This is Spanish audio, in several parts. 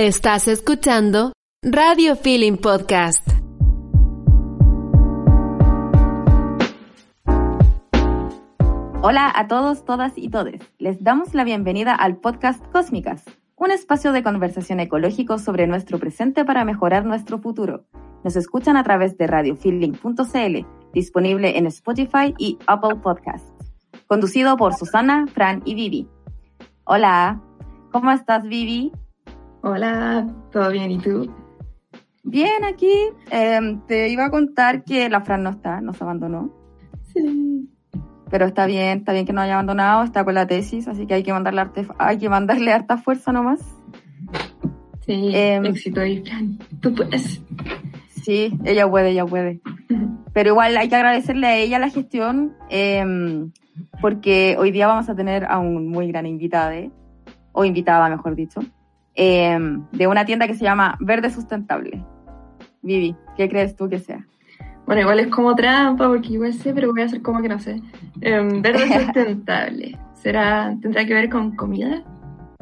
Estás escuchando Radio Feeling Podcast. Hola a todos, todas y todes. Les damos la bienvenida al podcast Cósmicas, un espacio de conversación ecológico sobre nuestro presente para mejorar nuestro futuro. Nos escuchan a través de radiofeeling.cl, disponible en Spotify y Apple Podcasts. Conducido por Susana, Fran y Vivi. Hola, ¿cómo estás Vivi? Hola, ¿todo bien? ¿Y tú? Bien, aquí. Em, te iba a contar que la Fran no está, nos abandonó. Sí. Pero está bien, está bien que nos haya abandonado, está con la tesis, así que hay que mandarle, arte, hay que mandarle harta fuerza nomás. Sí, Em, éxito ahí, Fran. Tú puedes. Sí, ella puede, ella puede. Pero igual hay que agradecerle a ella la gestión, em, porque hoy día vamos a tener a un muy gran invitado, o invitada, mejor dicho, em, de una tienda que se llama Verde Sustentable. Vivi, ¿qué crees tú que sea? Bueno, igual es como trampa, porque igual sé, pero voy a hacer como que no sé. Em, verde sustentable. ¿Será, tendrá que ver con comida?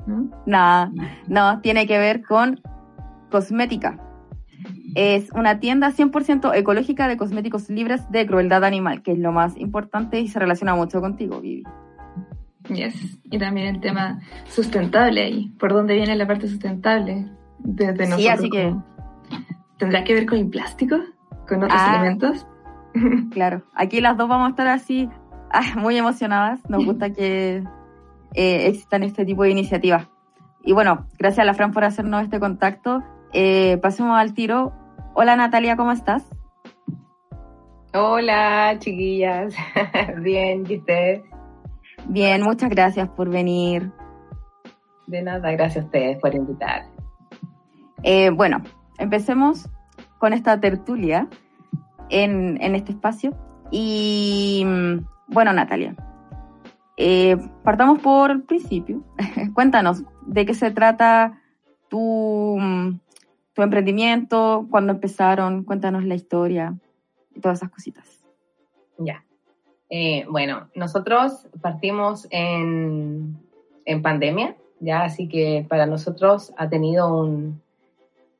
¿No? Nada, no, tiene que ver con cosmética. Es una tienda 100% ecológica de cosméticos libres de crueldad animal, que es lo más importante y se relaciona mucho contigo, Vivi. Yes. Y también el tema sustentable ahí. ¿Por dónde viene la parte sustentable? Sí, nosotros. así que- ¿Tendrá que ver con el plástico? ¿Con otros Ah. elementos? Claro, aquí las dos vamos a estar así, ah, muy emocionadas. Nos gusta que eh, existan este tipo de iniciativas. Y bueno, gracias a la Fran por hacernos este contacto. Eh, pasemos al tiro. Hola Natalia, ¿cómo estás? Hola, chiquillas. Bien, ¿y ustedes? Bien, muchas gracias por venir. De nada, gracias a ustedes por invitar. Eh, bueno, empecemos con esta tertulia en, en este espacio. Y mm, bueno, Natalia, eh, partamos por el principio. Cuéntanos de qué se trata tu, mm, tu emprendimiento, cuándo empezaron, cuéntanos la historia y todas esas cositas. Ya. Eh, bueno, nosotros partimos en, en pandemia, ya, así que para nosotros ha tenido un,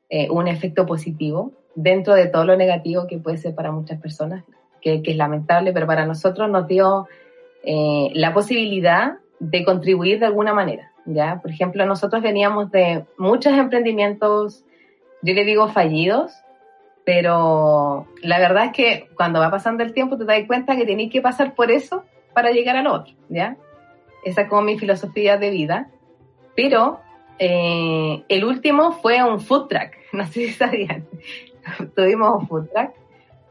eh, un efecto positivo dentro de todo lo negativo que puede ser para muchas personas, que, que es lamentable, pero para nosotros nos dio eh, la posibilidad de contribuir de alguna manera, ya. Por ejemplo, nosotros veníamos de muchos emprendimientos, yo le digo fallidos, pero la verdad es que cuando va pasando el tiempo te das cuenta que tenés que pasar por eso para llegar al otro, ¿ya? Esa es como mi filosofía de vida. Pero eh, el último fue un food truck, no sé si sabían. Tuvimos un food truck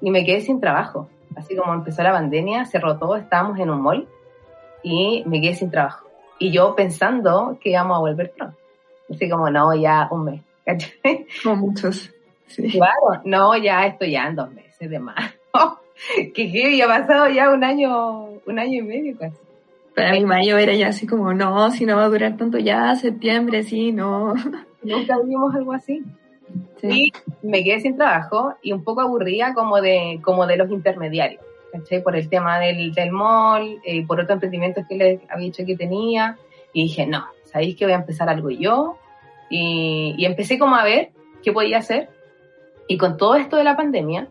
y me quedé sin trabajo. Así como empezó la pandemia, cerró todo, estábamos en un mall y me quedé sin trabajo. Y yo pensando que íbamos a volver pronto. Así como, no, ya un mes. Como muchos. Sí. Claro, no, ya estoy ya en dos meses de más. que heavy, ha pasado ya un año, un año y medio casi. Para mi mayo era ya así como, no, si no va a durar tanto ya, septiembre, sí, no. Nunca vimos algo así. Sí. Y me quedé sin trabajo y un poco aburrida como de, como de los intermediarios, ¿cachai? Por el tema del, del mall, eh, por otros emprendimientos que les había dicho que tenía. Y dije, no, ¿sabéis que voy a empezar algo yo? Y, y empecé como a ver qué podía hacer. Y con todo esto de la pandemia,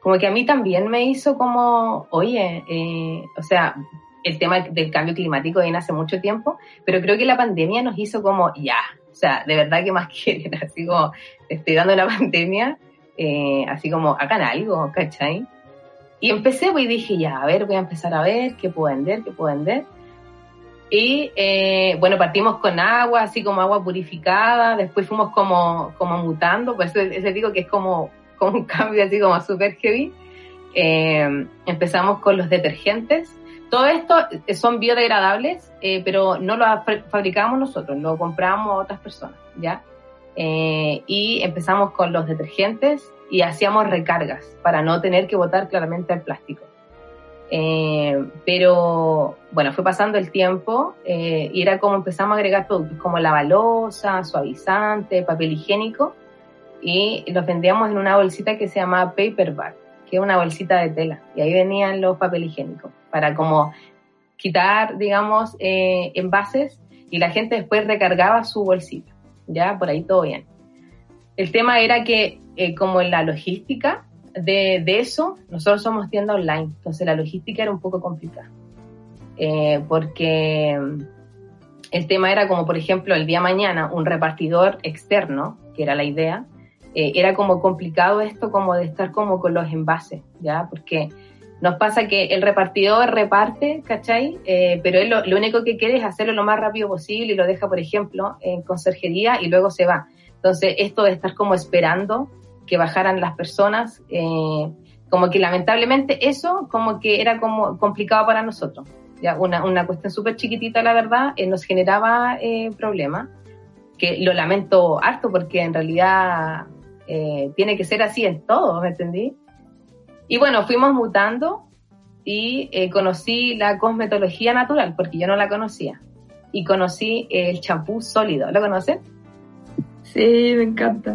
como que a mí también me hizo como, oye, eh, o sea, el tema del cambio climático viene hace mucho tiempo, pero creo que la pandemia nos hizo como, ya, o sea, de verdad que más quieren, así como, estoy dando la pandemia, eh, así como, hagan algo, ¿cachai? Y empecé, pues, y dije, ya, a ver, voy a empezar a ver qué puedo vender, qué puedo vender. Y eh, bueno, partimos con agua, así como agua purificada, después fuimos como, como mutando, pues eso, digo que es como, como un cambio así como súper heavy. Eh, empezamos con los detergentes. Todo esto eh, son biodegradables, eh, pero no lo fa- fabricamos nosotros, lo compramos a otras personas, ¿ya? Y empezamos con los detergentes y hacíamos recargas para no tener que botar claramente el plástico. Eh, pero bueno, fue pasando el tiempo eh, y era como empezamos a agregar productos como la balosa, suavizante, papel higiénico y los vendíamos en una bolsita que se llamaba paper bag, que es una bolsita de tela y ahí venían los papel higiénicos para como quitar, digamos, eh, envases y la gente después recargaba su bolsita. ya por ahí todo bien. El tema era que eh, como en la logística de, de, eso, nosotros somos tienda online, entonces la logística era un poco complicada. Eh, porque el tema era como, por ejemplo, el día mañana un repartidor externo, que era la idea, eh, era como complicado esto como de estar como con los envases, ¿ya? Porque nos pasa que el repartidor reparte, ¿cachai? Eh, pero él lo, único que quiere es hacerlo lo más rápido posible y lo deja, por ejemplo, en conserjería y luego se va. Entonces, esto de estar como esperando que bajaran las personas, eh, como que lamentablemente eso como que era como complicado para nosotros. Ya, una, una cuestión súper chiquitita, la verdad, eh, nos generaba eh, problemas, que lo lamento harto porque en realidad tiene que ser así en todo, ¿me entendí? Y bueno, fuimos mutando y conocí la cosmetología natural, porque yo no la conocía. Y conocí el champú sólido. ¿Lo conocen? Sí, me encanta.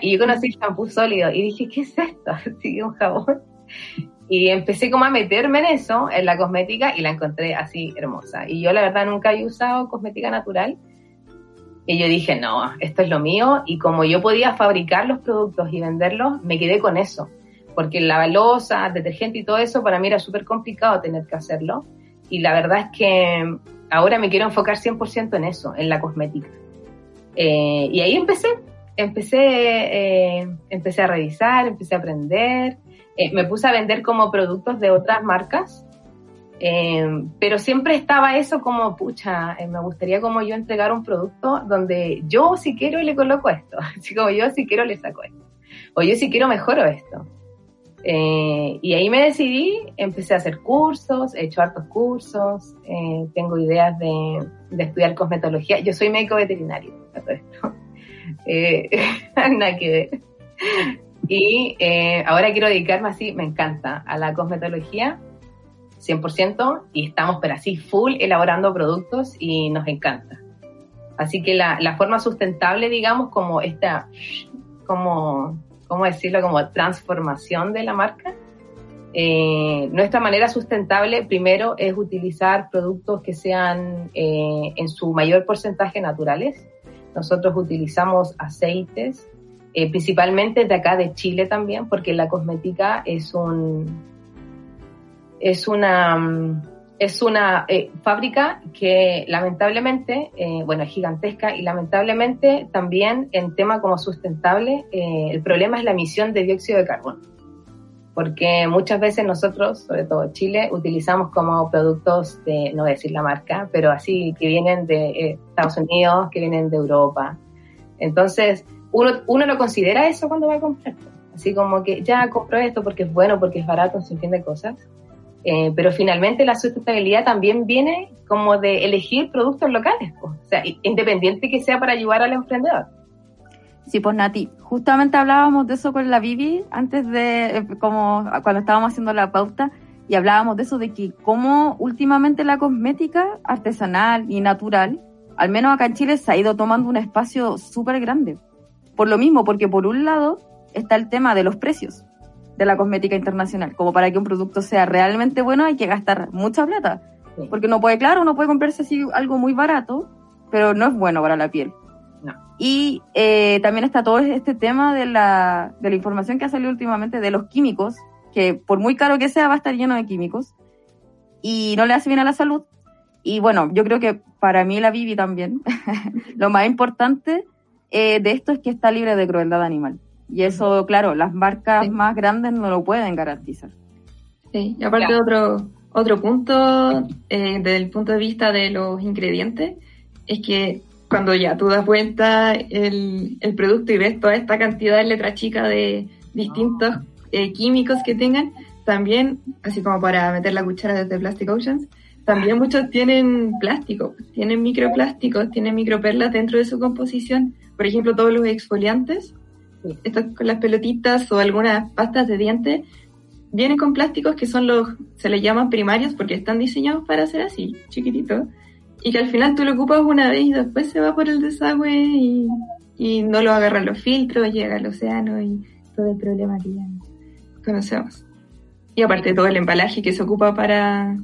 Y yo conocí el champú sólido y dije, ¿qué es esto? Así, un jabón. Y empecé como a meterme en eso, en la cosmética, y la encontré así hermosa. Y yo la verdad nunca he usado cosmética natural. Y yo dije, no, esto es lo mío. Y como yo podía fabricar los productos y venderlos, me quedé con eso porque la balosa, detergente y todo eso para mí era súper complicado tener que hacerlo. Y la verdad es que ahora me quiero enfocar 100% en eso, en la cosmética. Eh, y ahí empecé, empecé, eh, empecé a revisar, empecé a aprender, eh, me puse a vender como productos de otras marcas, eh, pero siempre estaba eso como, pucha, eh, me gustaría como yo entregar un producto donde yo si quiero le coloco esto, así como yo si quiero le saco esto, o yo si quiero mejoro esto. Eh, y ahí me decidí, empecé a hacer cursos, he hecho hartos cursos, eh, tengo ideas de, de, estudiar cosmetología. Yo soy médico veterinario, todo esto. Eh, nada que ver. Y eh, ahora quiero dedicarme así, me encanta, a la cosmetología 100% y estamos pero así full elaborando productos y nos encanta. Así que la, la forma sustentable, digamos, como esta, como ¿cómo decirlo?, como transformación de la marca. Eh, nuestra manera sustentable, primero, es utilizar productos que sean eh, en su mayor porcentaje naturales. Nosotros utilizamos aceites, eh, principalmente de acá de Chile también, porque la cosmética es un es una es una eh, fábrica que lamentablemente, eh, bueno, es gigantesca y lamentablemente también en tema como sustentable, el problema es la emisión de dióxido de carbono. Porque muchas veces nosotros, sobre todo Chile, utilizamos como productos de, no voy a decir la marca, pero así que vienen de Estados Unidos, que vienen de Europa. Entonces, uno, uno no considera eso cuando va a comprar. Así como que ya compro esto porque es bueno, porque es barato, un fin de cosas eh, pero finalmente la sustentabilidad también viene como de elegir productos locales, o sea, independiente que sea para ayudar al emprendedor. Sí, pues Nati, justamente hablábamos de eso con la Vivi antes de, eh, como cuando estábamos haciendo la pauta, y hablábamos de eso, de que como últimamente la cosmética artesanal y natural, al menos acá en Chile, se ha ido tomando un espacio súper grande. Por lo mismo, porque por un lado está el tema de los precios de la cosmética internacional. Como para que un producto sea realmente bueno hay que gastar mucha plata. Sí. Porque no puede, claro, uno puede comprarse así algo muy barato, pero no es bueno para la piel. No. Y eh, también está todo este tema de la, de la información que ha salido últimamente de los químicos, que por muy caro que sea va a estar lleno de químicos y no le hace bien a la salud. Y bueno, yo creo que para mí la Vivi también, lo más importante eh, de esto es que está libre de crueldad animal. Y eso, claro, las marcas sí. más grandes no lo pueden garantizar. Sí, y aparte claro. otro, otro punto, eh, desde el punto de vista de los ingredientes, es que cuando ya tú das vuelta el, el producto y ves toda esta cantidad de letra chica de distintos eh, químicos que tengan, también, así como para meter la cuchara desde Plastic Oceans, también muchos tienen plástico, tienen microplásticos, tienen microperlas dentro de su composición. Por ejemplo, todos los exfoliantes estas con las pelotitas o algunas pastas de dientes vienen con plásticos que son los, se les llaman primarios porque están diseñados para ser así, chiquititos, y que al final tú lo ocupas una vez y después se va por el desagüe y, y no lo agarran los filtros, llega al océano y todo el problema que conocemos. Y aparte todo el embalaje que se ocupa para,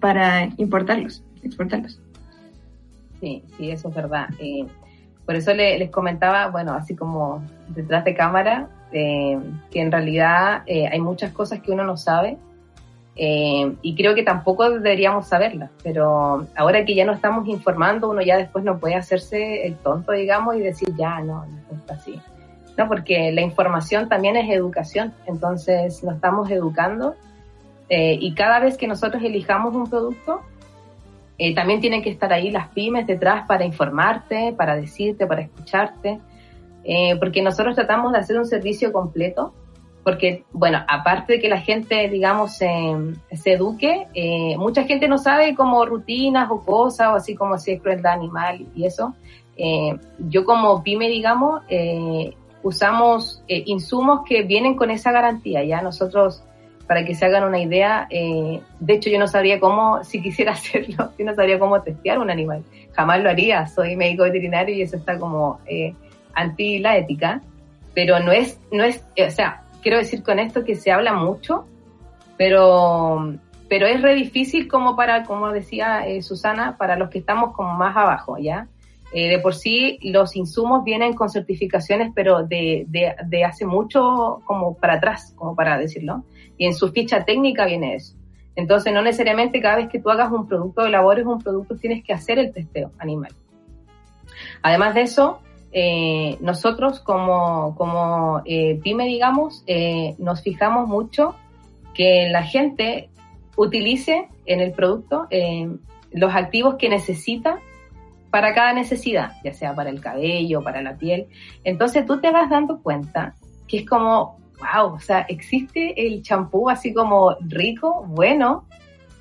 para importarlos, exportarlos. Sí, sí, eso es verdad. Eh, Por eso les comentaba, bueno, así como detrás de cámara, eh, que en realidad eh, hay muchas cosas que uno no sabe eh, y creo que tampoco deberíamos saberlas, pero ahora que ya nos estamos informando, uno ya después no puede hacerse el tonto, digamos, y decir, ya, no, no está así. No, porque la información también es educación, entonces nos estamos educando y cada vez que nosotros elijamos un producto, eh, también tienen que estar ahí las pymes detrás para informarte, para decirte, para escucharte, eh, porque nosotros tratamos de hacer un servicio completo, porque, bueno, aparte de que la gente, digamos, se, eduque, eh, mucha gente no sabe como rutinas o cosas, o así como si es crueldad animal y eso. yo como pyme, digamos, usamos insumos que vienen con esa garantía, ya nosotros para que se hagan una idea, eh, de hecho yo no sabría cómo, si quisiera hacerlo, yo no sabría cómo testear un animal. Jamás lo haría, soy médico veterinario y eso está como eh, anti la ética, pero no es, no es, o sea, quiero decir con esto que se habla mucho, pero, pero es re difícil como para, como decía eh, Susana, para los que estamos como más abajo, ¿ya? Eh, de por sí los insumos vienen con certificaciones, pero de, de, de hace mucho como para atrás, como para decirlo y en su ficha técnica viene eso. Entonces, no necesariamente cada vez que tú hagas un producto o elabores un producto tienes que hacer el testeo animal. Además de eso, eh, nosotros como, como eh, pyme, digamos, eh, nos fijamos mucho que la gente utilice en el producto los activos que necesita para cada necesidad, ya sea para el cabello, para la piel. Entonces tú te vas dando cuenta que es como wow, o sea, existe el champú así como rico, bueno,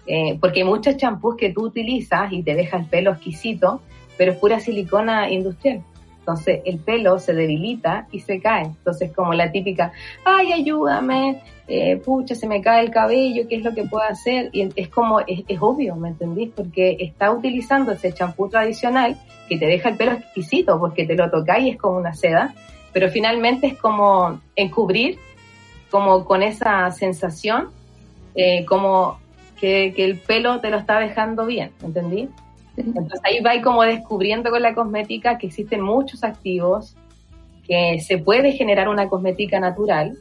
eh, porque hay muchos champús que tú utilizas y te deja el pelo exquisito, pero es pura silicona industrial. Entonces el pelo se debilita y se cae. Entonces como la típica, ay, ayúdame, eh, pucha, se me cae el cabello, ¿qué es lo que puedo hacer? Y es como, es, es obvio, ¿me entendís? Porque está utilizando ese champú tradicional que te deja el pelo exquisito porque te lo toca y es como una seda, pero finalmente es como encubrir, como con esa sensación, eh, como que, el pelo te lo está dejando bien, ¿entendí? Entonces ahí va como descubriendo con la cosmética que existen muchos activos, que se puede generar una cosmética natural.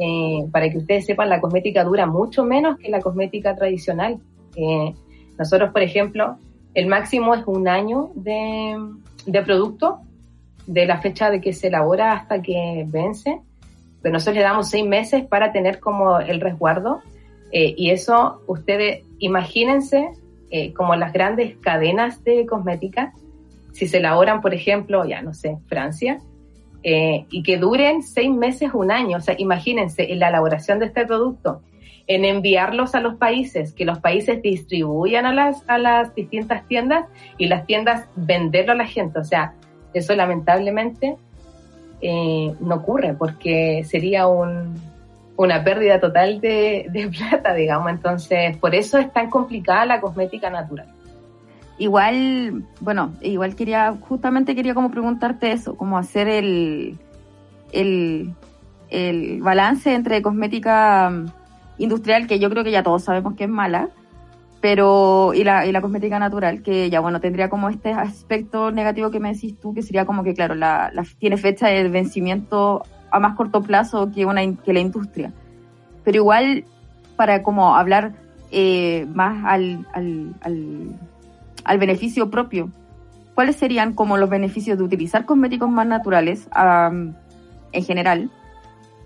Eh, para que ustedes sepan, la cosmética dura mucho menos que la cosmética tradicional. Eh, nosotros, por ejemplo, el máximo es un año de, de producto de la fecha de que se elabora hasta que vence, pero nosotros le damos seis meses para tener como el resguardo eh, y eso ustedes imagínense eh, como las grandes cadenas de cosmética, si se elaboran, por ejemplo, ya no sé, Francia, eh, y que duren seis meses, un año, o sea, imagínense en la elaboración de este producto, en enviarlos a los países, que los países distribuyan a las, a las distintas tiendas y las tiendas venderlo a la gente, o sea, eso lamentablemente eh, no ocurre porque sería un, una pérdida total de, de, plata, digamos. Entonces, por eso es tan complicada la cosmética natural. Igual, bueno, igual quería, justamente quería como preguntarte eso, como hacer el, el, el balance entre cosmética industrial, que yo creo que ya todos sabemos que es mala, pero y la, y la cosmética natural, que ya bueno, tendría como este aspecto negativo que me decís tú, que sería como que, claro, la, la tiene fecha de vencimiento a más corto plazo que, una, que la industria. Pero igual, para como hablar eh, más al, al, al, al, beneficio propio, ¿cuáles serían como los beneficios de utilizar cosméticos más naturales en general?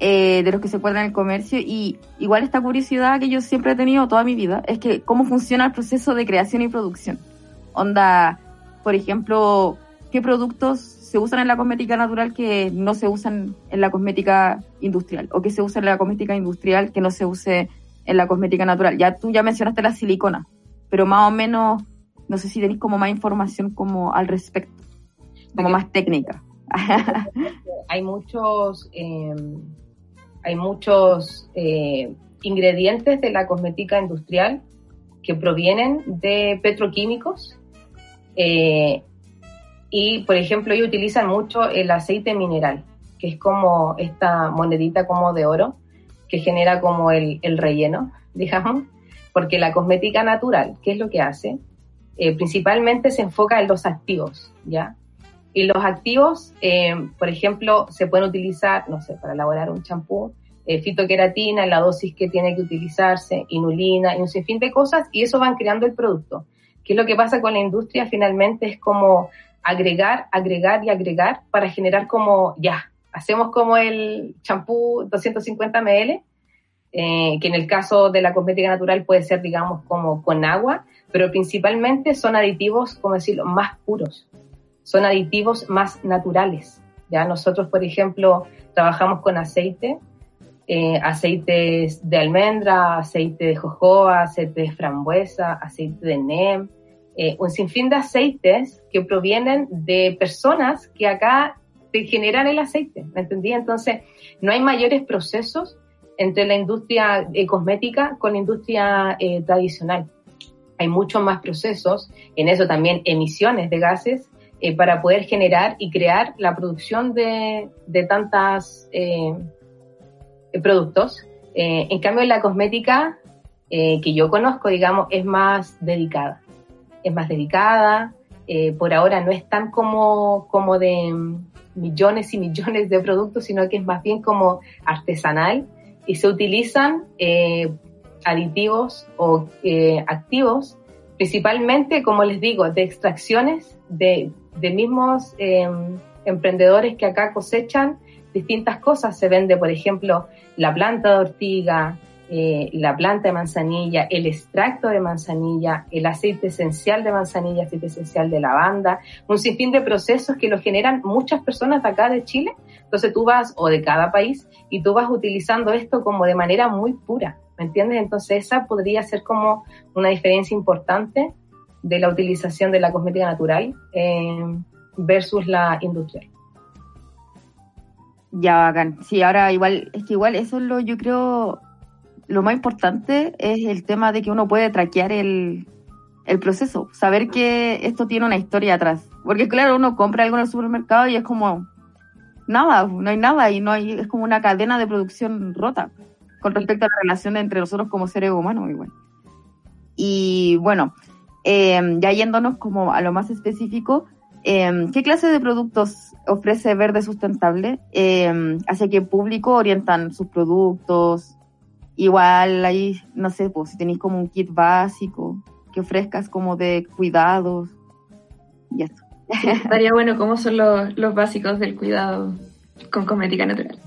Eh, de los que se encuentran en el comercio y igual esta curiosidad que yo siempre he tenido toda mi vida es que cómo funciona el proceso de creación y producción. Onda, por ejemplo, qué productos se usan en la cosmética natural que no se usan en la cosmética industrial o qué se usa en la cosmética industrial que no se use en la cosmética natural. Ya tú ya mencionaste la silicona, pero más o menos no sé si tenéis como más información como al respecto, como más técnica. Hay muchos eh, hay muchos eh, ingredientes de la cosmética industrial que provienen de petroquímicos eh, y, por ejemplo, ellos utilizan mucho el aceite mineral, que es como esta monedita como de oro que genera como el, relleno, digamos, porque la cosmética natural, ¿qué es lo que hace? Eh, principalmente se enfoca en los activos, ¿ya? Y los activos, eh, por ejemplo, se pueden utilizar, no sé, para elaborar un champú, eh, fitoqueratina, la dosis que tiene que utilizarse, inulina y un sinfín de cosas, y eso van creando el producto. ¿Qué es lo que pasa con la industria? Finalmente es como agregar, agregar y agregar para generar como, ya, hacemos como el champú 250 ml, eh, que en el caso de la cosmética natural puede ser, digamos, como con agua, pero principalmente son aditivos, como decirlo, más puros, son aditivos más naturales. Ya nosotros, por ejemplo, trabajamos con aceite, eh, aceites de almendra, aceite de jojoba, aceite de frambuesa, aceite de NEM, eh, un sinfín de aceites que provienen de personas que acá generan el aceite, ¿me entendí? Entonces, no hay mayores procesos entre la industria eh, cosmética con la industria eh, tradicional. Hay muchos más procesos, en eso también emisiones de gases, para poder generar y crear la producción de, de tantas productos. en cambio, la cosmética que yo conozco, digamos, es más dedicada. Es más dedicada, por ahora no es tan como, como de millones y millones de productos, sino que es más bien como artesanal y se utilizan eh, aditivos o eh, activos, principalmente, como les digo, de extracciones de, de mismos em, emprendedores que acá cosechan distintas cosas. Se vende, por ejemplo, la planta de ortiga, eh, la planta de manzanilla, el extracto de manzanilla, el aceite esencial de manzanilla, aceite esencial de lavanda, un sinfín de procesos que lo generan muchas personas acá de Chile. Entonces tú vas, o de cada país, y tú vas utilizando esto como de manera muy pura, ¿me entiendes? Entonces esa podría ser como una diferencia importante de la utilización de la cosmética natural eh, versus la industrial. Ya, bacán. Sí, ahora igual, es que igual eso es lo, yo creo, lo más importante es el tema de que uno puede traquear el, el proceso, saber que esto tiene una historia atrás. Porque claro, uno compra algo en el supermercado y es como nada, no hay nada y no hay, es como una cadena de producción rota con respecto a la relación entre nosotros como seres humanos igual. Y bueno, em, ya yéndonos como a lo más específico, eh, ¿qué clase de productos ofrece Verde Sustentable? Eh, ¿Hacia qué público orientan sus productos? Igual ahí, no sé, pues si tenéis como un kit básico que ofrezcas como de cuidados y esto. estaría bueno cómo son los, los básicos del cuidado con cosmética natural.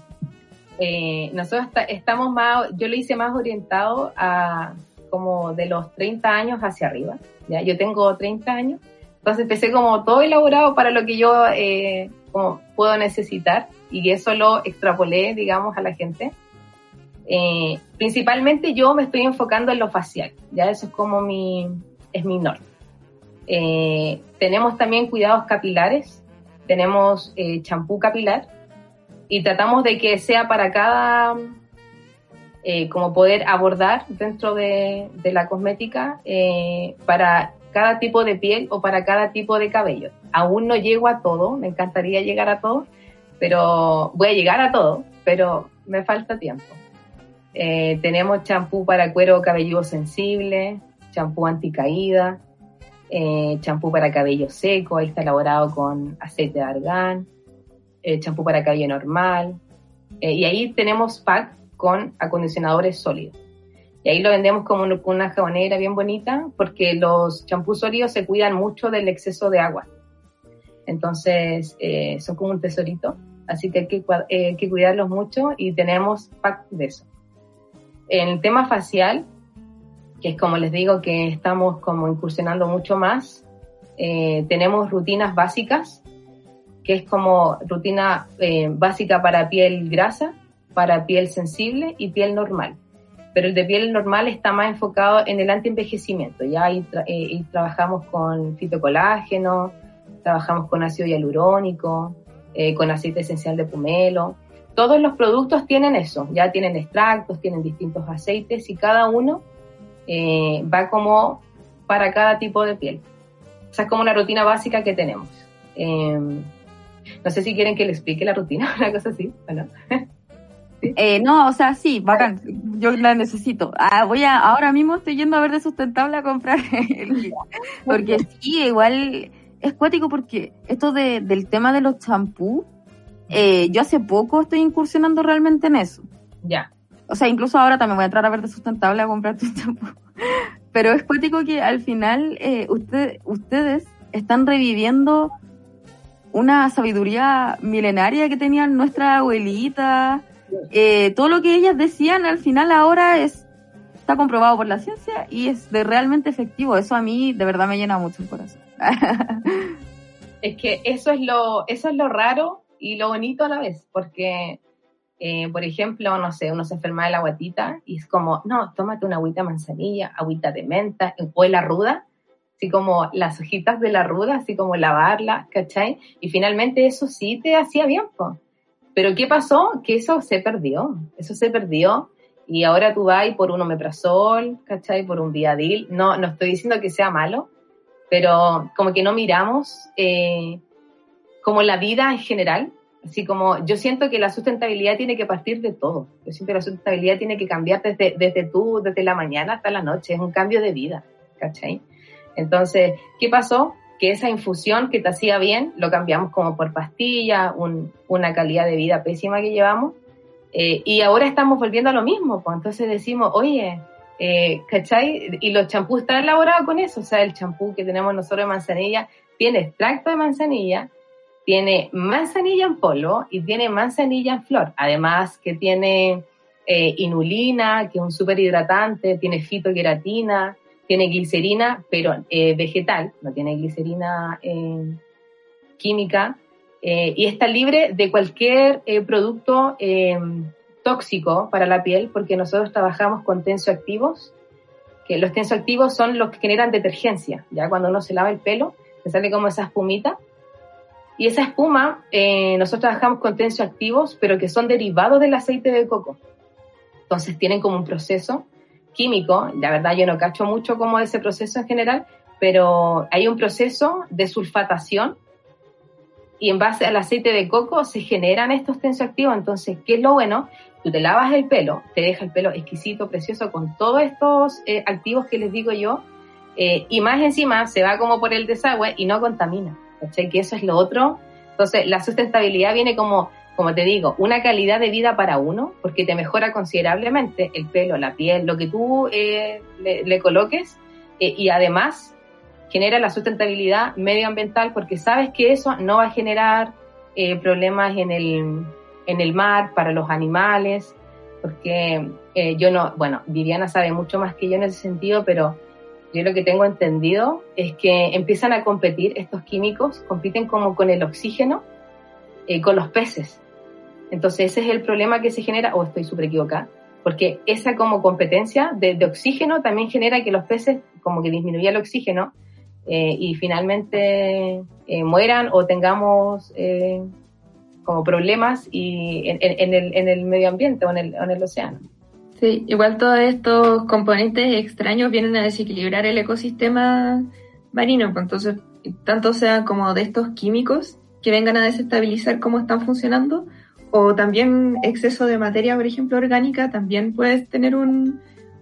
Eh, nosotros estamos más, yo lo hice más orientado a como de los 30 años hacia arriba. ¿ya? Yo tengo 30 años, entonces empecé como todo elaborado para lo que yo eh, como puedo necesitar y eso lo extrapolé, digamos, a la gente. Eh, principalmente yo me estoy enfocando en lo facial, ya eso es como mi, es mi norte. Eh, tenemos también cuidados capilares, tenemos eh, champú capilar y tratamos de que sea para cada, eh, como poder abordar dentro de, de la cosmética para cada tipo de piel o para cada tipo de cabello. Aún no llego a todo, me encantaría llegar a todo, pero voy a llegar a todo, pero me falta tiempo. Eh, tenemos champú para cuero cabelludo sensible, champú anticaída, eh, champú para cabello seco, ahí está elaborado con aceite de argán, eh, champú para cabello normal, eh, y ahí tenemos pack con acondicionadores sólidos. Y ahí lo vendemos como una jabonera bien bonita porque los champús sólidos se cuidan mucho del exceso de agua. Entonces, son como un tesorito. Así que hay que, hay que cuidarlos mucho y tenemos pack de eso. El tema facial, que es como les digo que estamos como incursionando mucho más, eh, tenemos rutinas básicas, que es como rutina eh, básica para piel grasa, para piel sensible y piel normal. Pero el de piel normal está más enfocado en el antienvejecimiento. Ya ahí, eh, trabajamos con fitocolágeno, trabajamos con ácido hialurónico, con aceite esencial de pomelo todos los productos tienen eso, ya tienen extractos, tienen distintos aceites y cada uno eh, va como para cada tipo de piel. O sea, es como una rutina básica que tenemos. Em, no sé si quieren que le explique la rutina, una cosa así, ¿no? Eh, no, o sea, sí, bacán. Yo la necesito. Ah, voy a, ahora mismo estoy yendo a ver de sustentable a comprar el Porque sí, igual es cuático porque esto de, del tema de los champús, eh, yo hace poco estoy incursionando realmente en eso. Ya. O sea, incluso ahora también voy a entrar a Verde Sustentable a comprar tu champú. Pero es cuático que al final eh, usted, ustedes están reviviendo una sabiduría milenaria que tenían nuestra abuelita. Eh, todo lo que ellas decían al final ahora es está comprobado por la ciencia y es de realmente efectivo. Eso a mí de verdad me llena mucho el corazón. Es que eso es lo, eso es lo raro y lo bonito a la vez, porque, eh, por ejemplo, no sé, uno se enferma de la guatita y es como, no, tómate una agüita de manzanilla, agüita de menta, o de la ruda, así como las hojitas de la ruda, así como lavarla, ¿cachai? Y finalmente eso sí te hacía bien, po. Pero ¿qué pasó? Que eso se perdió, eso se perdió y ahora tú vas por un omeprazol, ¿cachai? Por un viadil. No, no estoy diciendo que sea malo, pero como que no miramos eh, como la vida en general. Así como yo siento que la sustentabilidad tiene que partir de todo. Yo siento que la sustentabilidad tiene que cambiar desde, desde tú, desde la mañana hasta la noche. Es un cambio de vida, ¿cachai? Entonces, ¿qué pasó? Que esa infusión que te hacía bien, lo cambiamos como por pastilla, un, una calidad de vida pésima que llevamos. Eh, y ahora estamos volviendo a lo mismo, pues entonces decimos, oye, eh, ¿cachai? Y los champús están elaborados con eso, o sea, el champú que tenemos nosotros de manzanilla tiene extracto de manzanilla, tiene manzanilla en polvo y tiene manzanilla en flor, además que tiene eh, inulina, que es un súper hidratante, tiene fitoqueratina, tiene glicerina, pero eh, vegetal, no tiene glicerina eh, química, eh, y está libre de cualquier eh, producto eh, tóxico para la piel, porque nosotros trabajamos con tensioactivos, que los tensioactivos son los que generan detergencia, ya cuando uno se lava el pelo, se sale como esa espumita, y esa espuma, nosotros trabajamos con tensioactivos, pero que son derivados del aceite de coco. Entonces tienen como un proceso químico, la verdad yo no cacho mucho como ese proceso en general, pero hay un proceso de sulfatación y en base al aceite de coco se generan estos tensioactivos. Entonces, ¿qué es lo bueno? Tú te lavas el pelo, te deja el pelo exquisito, precioso, con todos estos eh, activos que les digo yo, eh, y más encima se va como por el desagüe y no contamina. ¿Cachai? Que eso es lo otro. Entonces, la sustentabilidad viene como, como te digo, una calidad de vida para uno, porque te mejora considerablemente el pelo, la piel, lo que tú eh, le, le, coloques, eh, y además genera la sustentabilidad medioambiental porque sabes que eso no va a generar eh, problemas en el, en el mar para los animales, porque eh, yo no, bueno, Viviana sabe mucho más que yo en ese sentido, pero yo lo que tengo entendido es que empiezan a competir estos químicos, compiten como con el oxígeno, eh, con los peces. Entonces ese es el problema que se genera, o estoy súper equivocada, porque esa como competencia de, oxígeno también genera que los peces como que disminuya el oxígeno eh, y finalmente eh, mueran o tengamos eh, como problemas y en, el, medio ambiente o en el océano. Sí, igual todos estos componentes extraños vienen a desequilibrar el ecosistema marino, pues entonces tanto sean como de estos químicos que vengan a desestabilizar cómo están funcionando, o también exceso de materia, por ejemplo, orgánica, también puede tener un,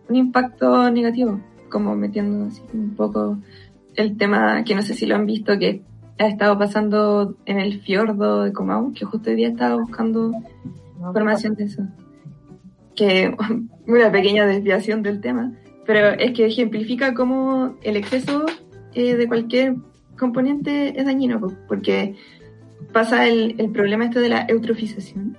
un impacto negativo, como metiendo así un poco el tema que no sé si lo han visto, que ha estado pasando en el fiordo de Comau, que justo hoy día estaba buscando información de eso. Que una pequeña desviación del tema, pero es que ejemplifica cómo el exceso eh, de cualquier componente es dañino, porque pasa el, el problema este de la eutrofización,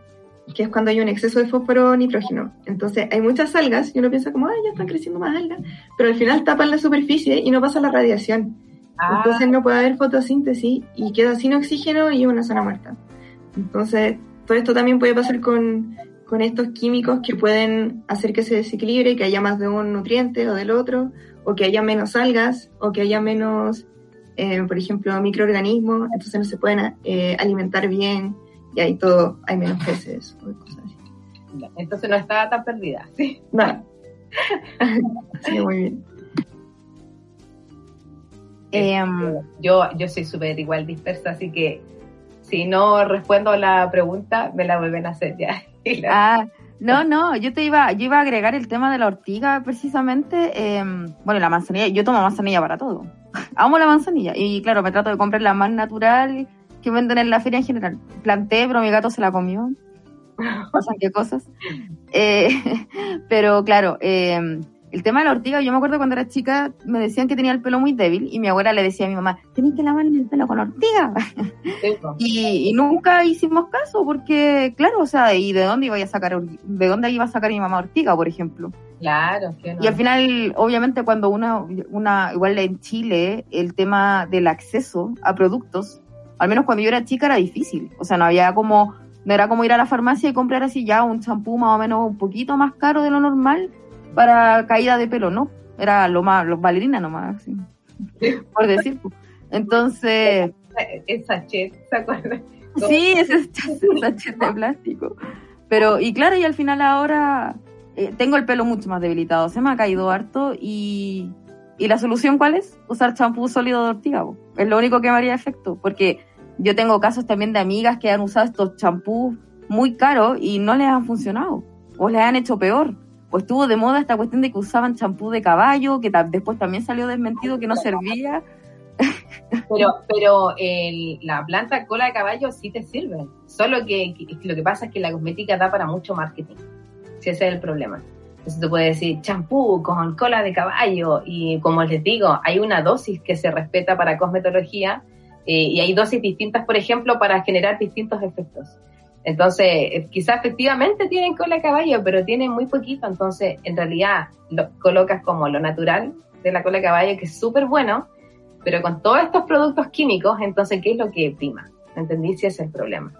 que es cuando hay un exceso de fósforo nitrógeno. Entonces hay muchas algas y uno piensa como, ay, ya están creciendo más algas, pero al final tapan la superficie y no pasa la radiación. Ah. Entonces no puede haber fotosíntesis y queda sin oxígeno y una zona muerta. Entonces todo esto también puede pasar con, con estos químicos que pueden hacer que se desequilibre, que haya más de un nutriente o del otro, o que haya menos algas, o que haya menos, eh, por ejemplo, microorganismos, entonces no se pueden eh, alimentar bien y ahí todo, hay menos peces o cosas así. Entonces no estaba tan perdida, ¿sí? No. sí, muy bien. Eh, yo, yo soy súper igual dispersa, así que si no respondo la pregunta, me la vuelven a hacer ya. ah, No, no, yo te iba, yo iba a agregar el tema de la ortiga precisamente. eh, bueno, la manzanilla, yo tomo manzanilla para todo. Amo la manzanilla. Y claro, me trato de comprar la más natural que venden en la feria en general. Planté, pero mi gato se la comió. Pasan qué cosas. Eh, pero claro, eh, el tema de la ortiga, yo me acuerdo cuando era chica, me decían que tenía el pelo muy débil y mi abuela le decía a mi mamá, tenés que lavarle el pelo con ortiga. Y, y nunca hicimos caso porque, claro, o sea, ¿y de dónde iba a sacar, de dónde iba a sacar mi mamá ortiga, por ejemplo? Claro, que no. Y al final, obviamente, cuando una, una, igual en Chile, el tema del acceso a productos, al menos cuando yo era chica era difícil. O sea, no había como, no era como ir a la farmacia y comprar así ya un champú más o menos un poquito más caro de lo normal para caída de pelo, ¿no? Era lo más, los bailarinas nomás, así, por decir. pues. Entonces, El sachet, ¿se acuerdan? Sí, ese es sachet de plástico. Pero, y claro, y al final ahora eh, tengo el pelo mucho más debilitado, se me ha caído harto y, y la solución cuál es? Usar champú sólido de ortiga. po. Es lo único que me haría efecto, porque yo tengo casos también de amigas que han usado estos champús muy caros y no les han funcionado, o les han hecho peor. O estuvo de moda esta cuestión de que usaban champú de caballo, que después también salió desmentido que no servía. Pero, pero el- la planta cola de caballo sí te sirve. Solo que lo que pasa es que la cosmética da para mucho marketing. Si ese es el problema. Entonces tú puedes decir champú con cola de caballo y como les digo, hay una dosis que se respeta para cosmetología eh, y hay dosis distintas, por ejemplo, para generar distintos efectos. Entonces, eh, quizás efectivamente tienen cola de caballo, pero tienen muy poquito. Entonces, en realidad, lo colocas como lo natural de la cola de caballo, que es súper bueno, pero con todos estos productos químicos, entonces, ¿qué es lo que prima? ¿Entendí? Si es el problema.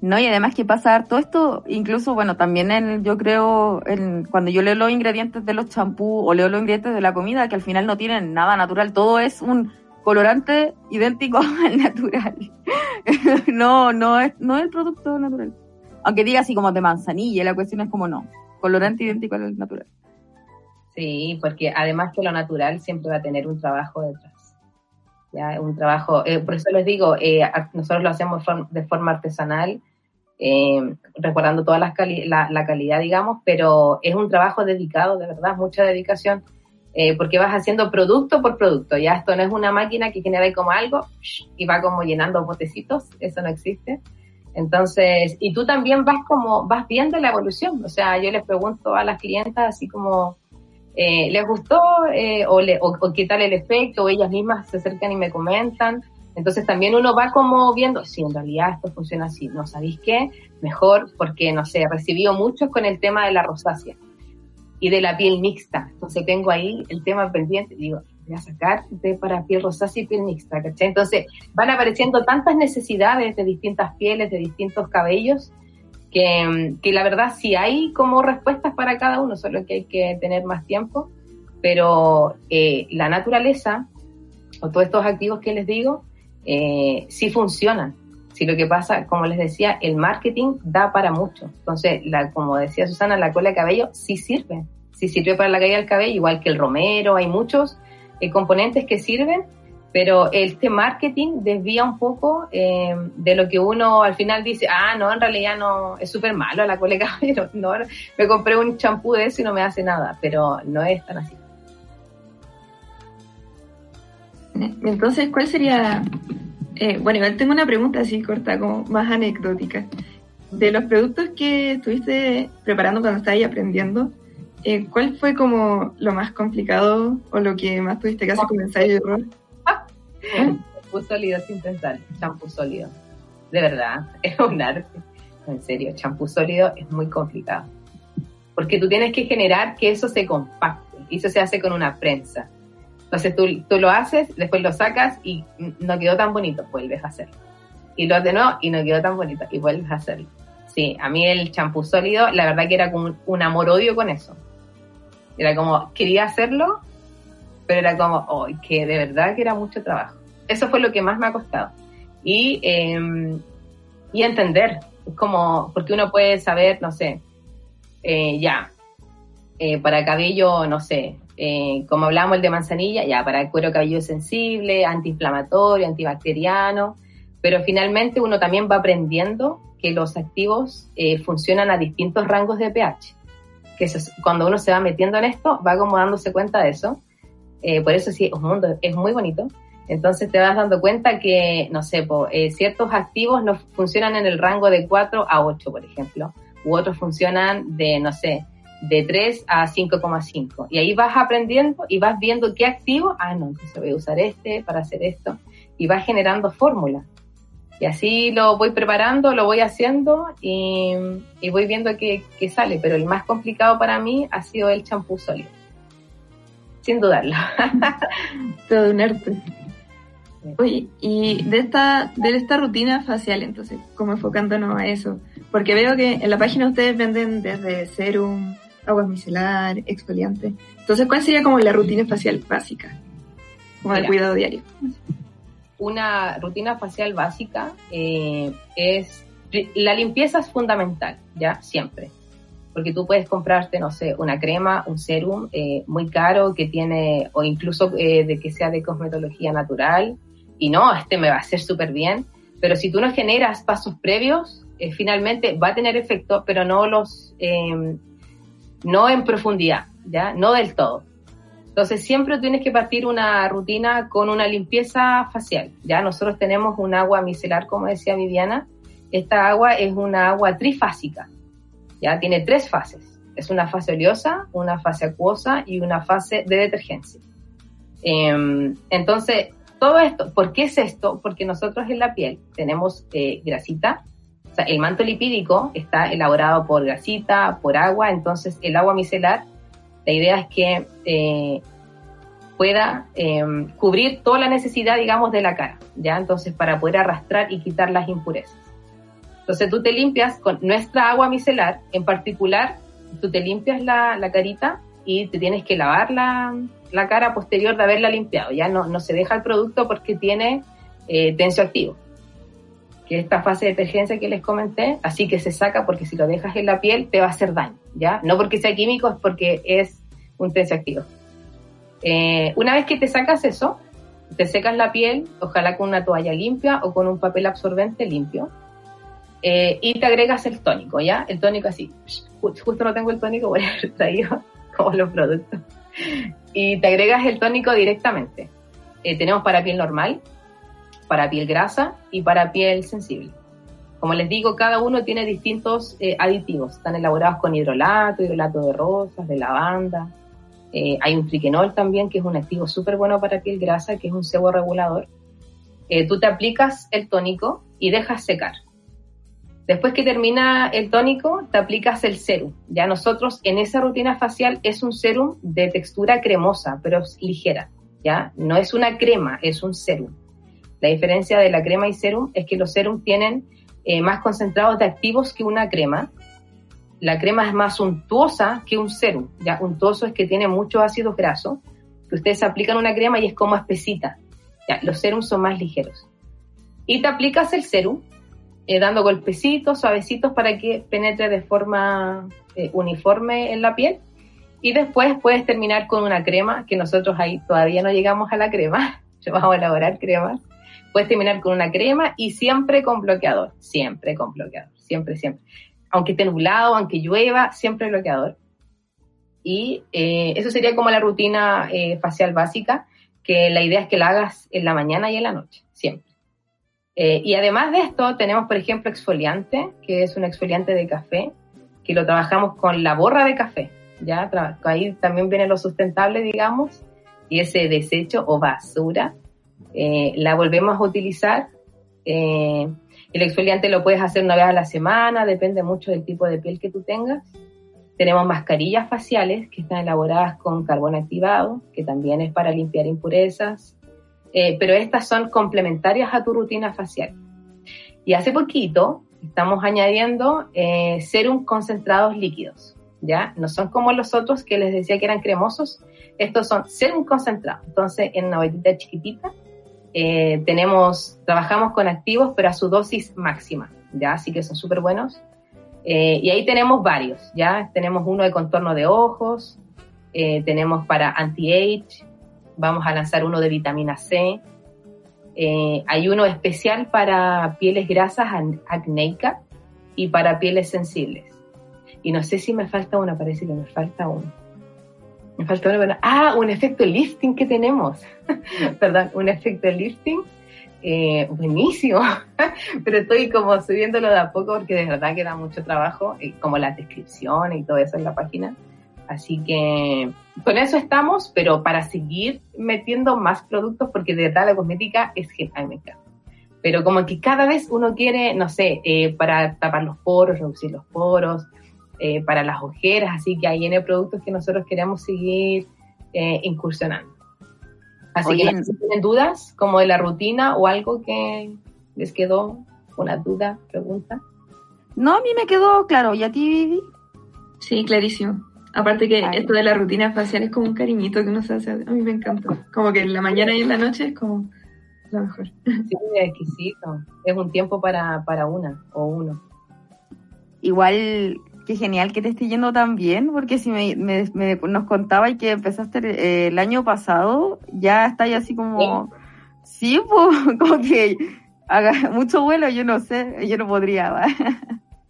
No, y además que pasa todo esto, incluso, bueno, también en, yo creo, en, cuando yo leo los ingredientes de los champús o leo los ingredientes de la comida, que al final no tienen nada natural, todo es un colorante idéntico al natural. no, no es, no es el producto natural. Aunque diga así como de manzanilla, la cuestión es como no, colorante idéntico al natural. Sí, porque además que lo natural siempre va a tener un trabajo detrás. Ya, un trabajo, eh, por eso les digo, eh, nosotros lo hacemos de forma artesanal, eh, recordando toda cali- la calidad, digamos, pero es un trabajo dedicado, de verdad, mucha dedicación, eh, porque vas haciendo producto por producto. Ya esto no es una máquina que genera como algo y va como llenando botecitos, eso no existe. Entonces, y tú también vas como, vas viendo la evolución. O sea, yo les pregunto a las clientas así como, eh, ¿les gustó eh, o, le- o- o qué tal el efecto? O ellas mismas se acercan y me comentan. Entonces también uno va como viendo, sí, en realidad esto funciona así. ¿No sabéis qué? Mejor porque, no sé, recibido muchos con el tema de la rosácea y de la piel mixta. Entonces tengo ahí el tema pendiente digo, voy a sacar de para piel rosácea y piel mixta, ¿cachai? Entonces van apareciendo tantas necesidades de distintas pieles, de distintos cabellos, que, que la verdad sí hay como respuestas para cada uno, solo que hay que tener más tiempo, pero eh, la naturaleza o todos estos activos que les digo, eh, sí funcionan. Si lo que pasa, como les decía, el marketing da para mucho. Entonces, como decía Susana, la cola de cabello sí sirve. Sí sirve para la caída del cabello, igual que el romero, hay muchos eh, componentes que sirven, pero este marketing desvía un poco eh, de lo que uno al final dice, ah, no, en realidad no, es súper malo la cola de cabello, no, me compré un champú de eso y no me hace nada, pero no es tan así. Entonces, ¿cuál sería? Eh, bueno, igual tengo una pregunta así corta, como más anecdótica. De los productos que estuviste preparando cuando estabas aprendiendo, eh, ¿cuál fue como lo más complicado o lo que más tuviste que hacer con ensayo y error? Champú sólido sin pensar, champú sólido. De verdad, es un arte. En serio, champú sólido es muy complicado. Porque tú tienes que generar que eso se compacte. Y eso se hace con una prensa. Entonces tú, tú lo haces, después lo sacas y no quedó tan bonito, vuelves a hacerlo. Y lo haces de nuevo y no quedó tan bonito y vuelves a hacerlo. Sí, a mí el champú sólido, la verdad que era como un, amor-odio con eso. Era como, quería hacerlo, pero era como, oh, que de verdad que era mucho trabajo. Eso fue lo que más me ha costado. Y, eh, y entender, como, porque uno puede saber, no sé, eh, ya, eh, para cabello, no sé, eh, como hablamos el de manzanilla, ya, para el cuero cabelludo sensible, antiinflamatorio, antibacteriano, pero finalmente uno también va aprendiendo que los activos eh, funcionan a distintos rangos de pH. Que cuando uno se va metiendo en esto, va como dándose cuenta de eso. Eh, por eso sí, un mundo es muy bonito. Entonces te vas dando cuenta que, no sé, eh, ciertos activos no funcionan en el rango de 4 a 8, por ejemplo, u otros funcionan de, no sé, de 3 a 5,5. Y ahí vas aprendiendo y vas viendo qué activo, ah, no, entonces voy a usar este para hacer esto. Y vas generando fórmulas. Y así lo voy preparando, lo voy haciendo y, voy viendo qué, qué, sale. Pero el más complicado para mí ha sido el champú sólido. Sin dudarlo. Todo un arte. Oye, y de esta, de esta rutina facial, entonces, como enfocándonos a eso, porque veo que en la página ustedes venden desde serum, aguas micelar, exfoliante. Entonces, ¿cuál sería como la rutina facial básica? Como de cuidado diario. Una rutina facial básica eh, es, la limpieza es fundamental, ¿ya? Siempre. Porque tú puedes comprarte, no sé, una crema, un serum eh, muy caro que tiene, o incluso eh, de que sea de cosmetología natural, y no, este me va a hacer súper bien, pero si tú no generas pasos previos, eh, finalmente va a tener efecto, pero no los, em, no en profundidad, ¿ya? No del todo. Entonces siempre tienes que partir una rutina con una limpieza facial, ¿ya? Nosotros tenemos un agua micelar, como decía Viviana. Esta agua es una agua trifásica, ¿ya? Tiene tres fases. Es una fase oleosa, una fase acuosa y una fase de detergencia. Em, entonces, todo esto, ¿por qué es esto? Porque nosotros en la piel tenemos eh, grasita, el manto lipídico está elaborado por grasita, por agua, entonces el agua micelar, la idea es que eh, pueda em, cubrir toda la necesidad, digamos, de la cara, ¿ya? Entonces, para poder arrastrar y quitar las impurezas. Entonces, tú te limpias con nuestra agua micelar, en particular, tú te limpias la, la carita y te tienes que lavar la, la cara posterior de haberla limpiado. Ya no, no se deja el producto porque tiene eh, tensioactivo, que es esta fase de detergencia que les comenté, así que se saca porque si lo dejas en la piel te va a hacer daño, ¿ya? No porque sea químico, es porque es un tensioactivo. Eh, una vez que te sacas eso, te secas la piel, ojalá con una toalla limpia o con un papel absorbente limpio, eh, y te agregas el tónico, ¿ya? El tónico así, justo no tengo el tónico, a haber traído como los productos y te agregas el tónico directamente. Eh, tenemos para piel normal, para piel grasa y para piel sensible. Como les digo, cada uno tiene distintos eh, aditivos. Están elaborados con hidrolato, hidrolato de rosas, de lavanda. Eh, hay un triquenol también, que es un activo súper bueno para piel grasa, que es un sebo regulador. tú te aplicas el tónico y dejas secar. Después que termina el tónico, te aplicas el serum. Ya nosotros en esa rutina facial es un serum de textura cremosa, pero ligera. Ya no es una crema, es un serum. La diferencia de la crema y serum es que los serums tienen eh, más concentrados de activos que una crema. La crema es más untuosa que un serum. Ya untuoso es que tiene muchos ácidos grasos, que ustedes aplican una crema y es como espesita. Los serums son más ligeros. Y te aplicas el serum eh, dando golpecitos, suavecitos para que penetre de forma eh, uniforme en la piel. Y después puedes terminar con una crema, que nosotros ahí todavía no llegamos a la crema, vamos a elaborar cremas. Puedes terminar con una crema y siempre con bloqueador, siempre con bloqueador, siempre, siempre. Aunque esté nublado, aunque llueva, siempre bloqueador. Y eh, eso sería como la rutina facial básica, que la idea es que la hagas en la mañana y en la noche, siempre. Eh, y además de esto, tenemos, por ejemplo, exfoliante, que es un exfoliante de café, que lo trabajamos con la borra de café. ¿ya? Ahí también viene lo sustentable, digamos, y ese desecho o basura eh, la volvemos a utilizar. Eh, el exfoliante lo puedes hacer una vez a la semana, depende mucho del tipo de piel que tú tengas. Tenemos mascarillas faciales que están elaboradas con carbón activado, que también es para limpiar impurezas. Eh, pero estas son complementarias a tu rutina facial. Y hace poquito estamos añadiendo eh, serum concentrados líquidos, ¿ya? No son como los otros que les decía que eran cremosos, estos son serum concentrados. Entonces, en una botita chiquitita eh, tenemos, trabajamos con activos, pero a su dosis máxima, ¿ya? Así que son súper buenos. y ahí tenemos varios, ¿ya? Tenemos uno de contorno de ojos, tenemos para anti-age, vamos a lanzar uno de vitamina C, Eh, hay uno especial para pieles grasas acnéicas y para pieles sensibles. Y no sé si me falta uno, parece que me falta uno. Me falta uno, ah, un efecto lifting que tenemos. Perdón, un efecto lifting. Eh, buenísimo, pero estoy como subiéndolo de a poco porque de verdad que da mucho trabajo, y como las descripciones y todo eso en la página. Así que con eso estamos, pero para seguir metiendo más productos, porque de verdad la cosmética es genial. Pero como que cada vez uno quiere, no sé, eh, para tapar los poros, reducir los poros, eh, para las ojeras, así que hay N productos que nosotros queremos seguir eh, incursionando. Así que si tienen dudas como de la rutina o algo que les quedó, una duda, pregunta. No, a mí me quedó claro. ¿Y a ti, Vivi? Sí, clarísimo. Aparte que esto de la rutina facial es como un cariñito que uno se hace. A mí me encanta. Como que en la mañana y en la noche es como lo mejor. Sí, exquisito. Es un tiempo para, para una o uno. Igual, qué genial que te esté yendo tan bien, porque si me, nos contaba y que empezaste eh, el año pasado, ya está así como... Sí, pues, como que haga mucho vuelo, yo no sé, yo no podría.